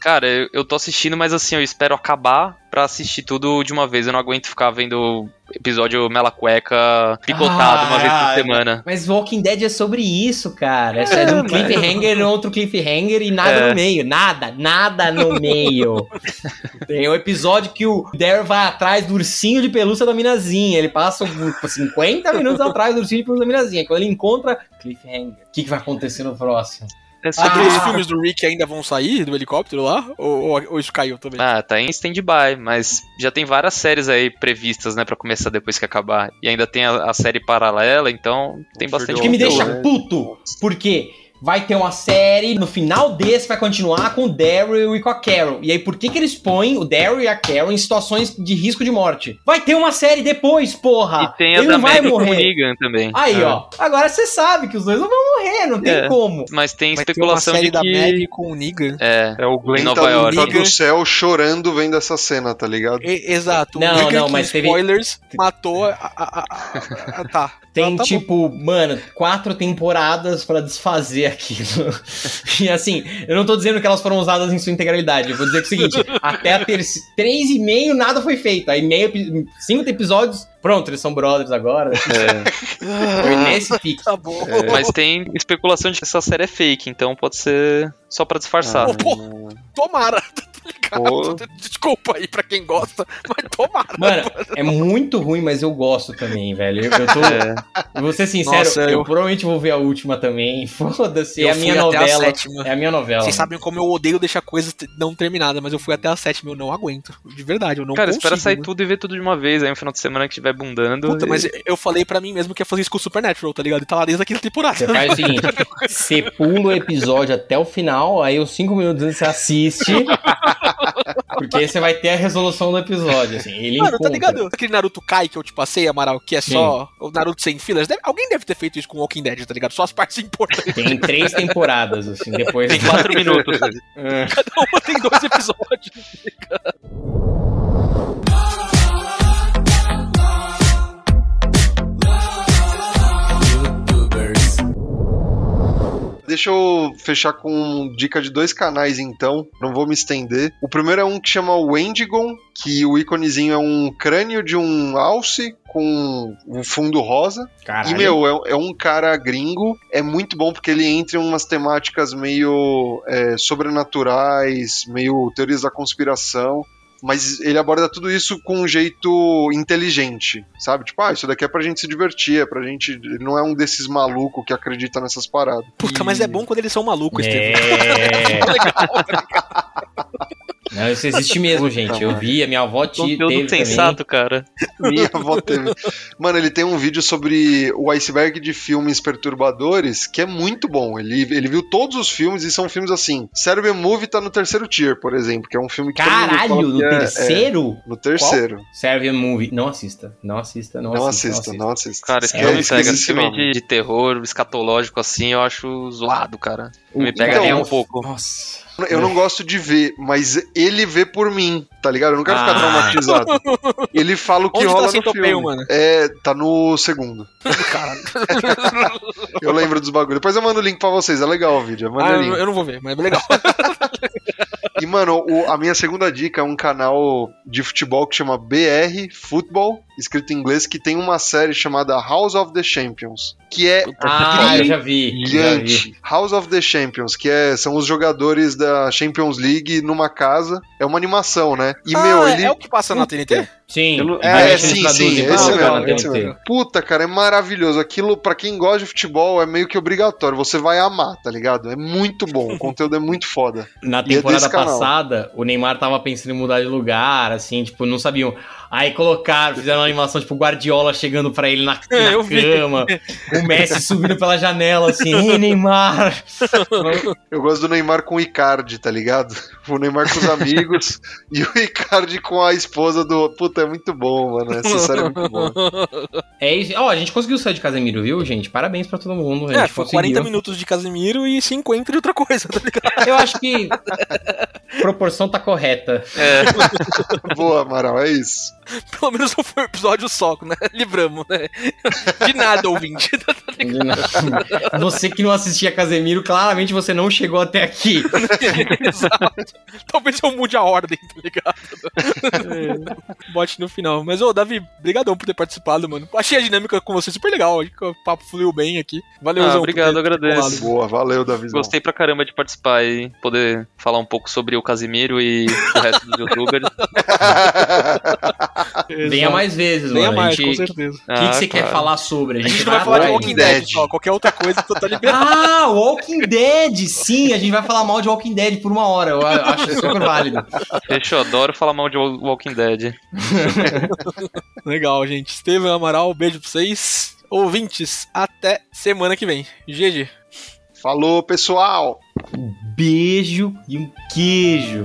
Cara, eu, eu tô assistindo, mas assim, eu espero acabar pra assistir tudo de uma vez. Eu não aguento ficar vendo episódio Mela Cueca picotado uma vez por Ah, semana. Mas Walking Dead é sobre isso, cara. É, é de um cliffhanger e outro cliffhanger e nada É. no meio. Nada, nada no meio. Tem um episódio que o Daryl vai atrás do ursinho de pelúcia da Minazinha. Ele passa por 50 minutos atrás do ursinho de pelúcia da Minazinha. Quando ele encontra, cliffhanger. O que, que vai acontecer no próximo? É sobre Ah. Aqueles isso. filmes do Rick ainda vão sair do helicóptero lá? Ou, ou- ou isso caiu também? Ah, tá em stand-by, mas já tem várias séries aí previstas, né, pra começar depois que acabar. E ainda tem a, a série paralela, então tem O bastante O que me deixa né? puto, porque vai ter uma série, no final desse vai continuar com o Daryl e com a Carol. E aí, por que que eles põem o Daryl e a Carol em situações de risco de morte? Vai ter uma série depois, porra! E tem a Ele da não vai com o morrer. Negan também. Aí, É. ó. Agora você sabe que os dois não vão morrer, não tem É. como. Mas tem Vai ter uma especulação série de da que... Maggie com o Negan. É, É o Glenn tá, Nova no- York. tá do céu chorando vendo essa cena, tá ligado? E- exato. Não, Negan não, que, mas teve- spoilers, matou a... a- a- a- a- tá. Tem, Ah, tá bom. tipo, mano, quatro temporadas pra desfazer aquilo. e assim, eu não tô dizendo que elas foram usadas em sua integralidade. Eu vou dizer que é o seguinte: até a terceira. Três e meio nada foi feito. Aí meio, cinco episódios, pronto, eles são brothers agora. Foi nesse pique. Tá bom. mas tem especulação de que essa série é fake, então pode ser só pra disfarçar. Pô, Tomara. Pô. Desculpa aí pra quem gosta, mas tomara. Mano, é muito ruim, mas eu gosto também, velho. Eu, eu tô. É. eu Vou ser sincero, Nossa, eu... eu- provavelmente vou ver a última também. Foda-se, é a minha a novela. sétima. É a minha novela. Vocês sabem como eu odeio deixar coisas não terminadas, mas eu fui até a sétima, eu não aguento. De verdade, eu não Cara, consigo. espera sair mano. tudo e ver tudo de uma vez aí no final de semana que estiver bundando. Puta, e- mas eu falei pra mim mesmo que ia fazer isso com o Supernatural, tá ligado? E tá lá desde a quinta temporada. Você faz o seguinte: você pula o episódio até o final, aí os cinco minutos antes você assiste. Porque aí você vai ter a resolução do episódio. Assim, ele Mano, tá encontra. ligado? Aquele Naruto Kai que eu te passei, Amaral, que é só o Naruto sem fillers. Deve- alguém deve ter feito isso com Walking Dead, tá ligado? Só as partes importantes. Tem três temporadas, assim, depois. Tem quatro minutos. É. Cada uma tem dois episódios. Deixa eu fechar com dica de dois canais, então. Não vou me estender. O primeiro é um que chama Wendigon, que o íconezinho é um crânio de um alce com um fundo rosa. Caralho. E, meu, é, é um cara gringo. É muito bom porque ele entra em umas temáticas meio é, sobrenaturais, meio teorias da conspiração. Mas ele aborda tudo isso com um jeito inteligente, sabe? Tipo, ah, isso daqui é pra gente se divertir, é pra gente. Ele não é um desses malucos que acredita nessas paradas. Puta, mas é bom quando eles são malucos, Estevam. É. Não, isso existe mesmo, gente. Eu vi, a minha avó te Conteúdo teve sensato, cara. Minha avó teve. Mano, ele tem um vídeo sobre o iceberg de filmes perturbadores que é muito bom. Ele, ele viu todos os filmes e são filmes assim. Cérebro Movie tá no terceiro tier, por exemplo, que é um filme que. Caralho, no que é- terceiro? é, no terceiro. Serve Movie. Não assista. Não assista, não, Não, assista. assista, não assista. Cara, esse É, filme esse filme de, de terror, escatológico assim, eu acho zoado, cara. Me pega então, nem um pouco. Nossa. Eu não gosto de ver, mas ele vê por mim, tá ligado? Eu não quero ficar Ah. traumatizado. Ele fala o que Onde tá rola no Centopeia, filme. mano? É, tá no segundo. Caralho. Eu lembro dos bagulhos. Depois eu mando o link pra vocês, é legal o vídeo, é Ah, eu, eu não vou ver, mas é legal. E, mano, o- a minha segunda dica é um canal de futebol que chama BR Football, escrito em inglês, que tem uma série chamada House of the Champions, que é Ah, eu já vi. Já vi. brilhante. House of the Champions, que é, são os jogadores da Champions League numa casa. É uma animação, né? E, Ah, meu, é- ele... É o que passa na TNT? Sim. Eu não- Aí é, eles sim, sim, esse mesmo, na esse TNT. mesmo. Puta, cara, é maravilhoso. Aquilo, pra quem gosta de futebol, é meio que obrigatório. Você vai amar, tá ligado? É muito bom. O conteúdo é muito foda. Na é temporada canal. passada, o Neymar tava pensando em mudar de lugar, assim, tipo, não sabiam. Aí colocaram, fizeram uma animação, tipo, o Guardiola chegando pra ele na, na É, eu vi. cama, o Messi subindo pela janela, assim, ei, Neymar! Eu gosto do Neymar com o Icardi, tá ligado? O Neymar com os amigos e o Icardi com a esposa do. Puta, é muito bom, mano. Essa série é muito boa. É isso. Ó, a gente conseguiu sair de Casemiro, viu, gente? Parabéns pra todo mundo. A É, foi conseguiu. 40 minutos de Casimiro e 50 de outra coisa, tá ligado? Eu acho que a proporção tá correta. Boa, Amaral, é isso. Pelo menos não foi um episódio só, né? Livramos, né? De nada, ouvinte. tá ligado? Você que não assistia Casemiro, claramente você não chegou até aqui. Exato. Talvez eu mude a ordem, tá ligado? Bote no final. Mas, ô, Davi, brigadão por ter participado, mano. Achei a dinâmica com você super legal. Acho que o papo fluiu bem aqui. Valeu, Ah, Zão, obrigado, agradeço. Boa, valeu, Davizão. Gostei pra caramba de participar e poder falar um pouco sobre o Casimiro e o resto dos youtubers. Venha mais vezes, Venha mano. mais, a gente... com certeza. O que, que Ah, você quer claro. falar sobre? A gente não vai vai falar de. Walking Dead, Dead. só. Qualquer outra coisa você tá liberado. Ah, Walking Dead! Sim, a gente vai falar mal de Walking Dead por uma hora. Eu a- acho super válido. Fechou, adoro falar mal de Walking Dead. Legal, gente. Estevam Amaral, beijo pra vocês. Ouvintes, até semana que vem. GG. Falou, pessoal! Beijo e um queijo.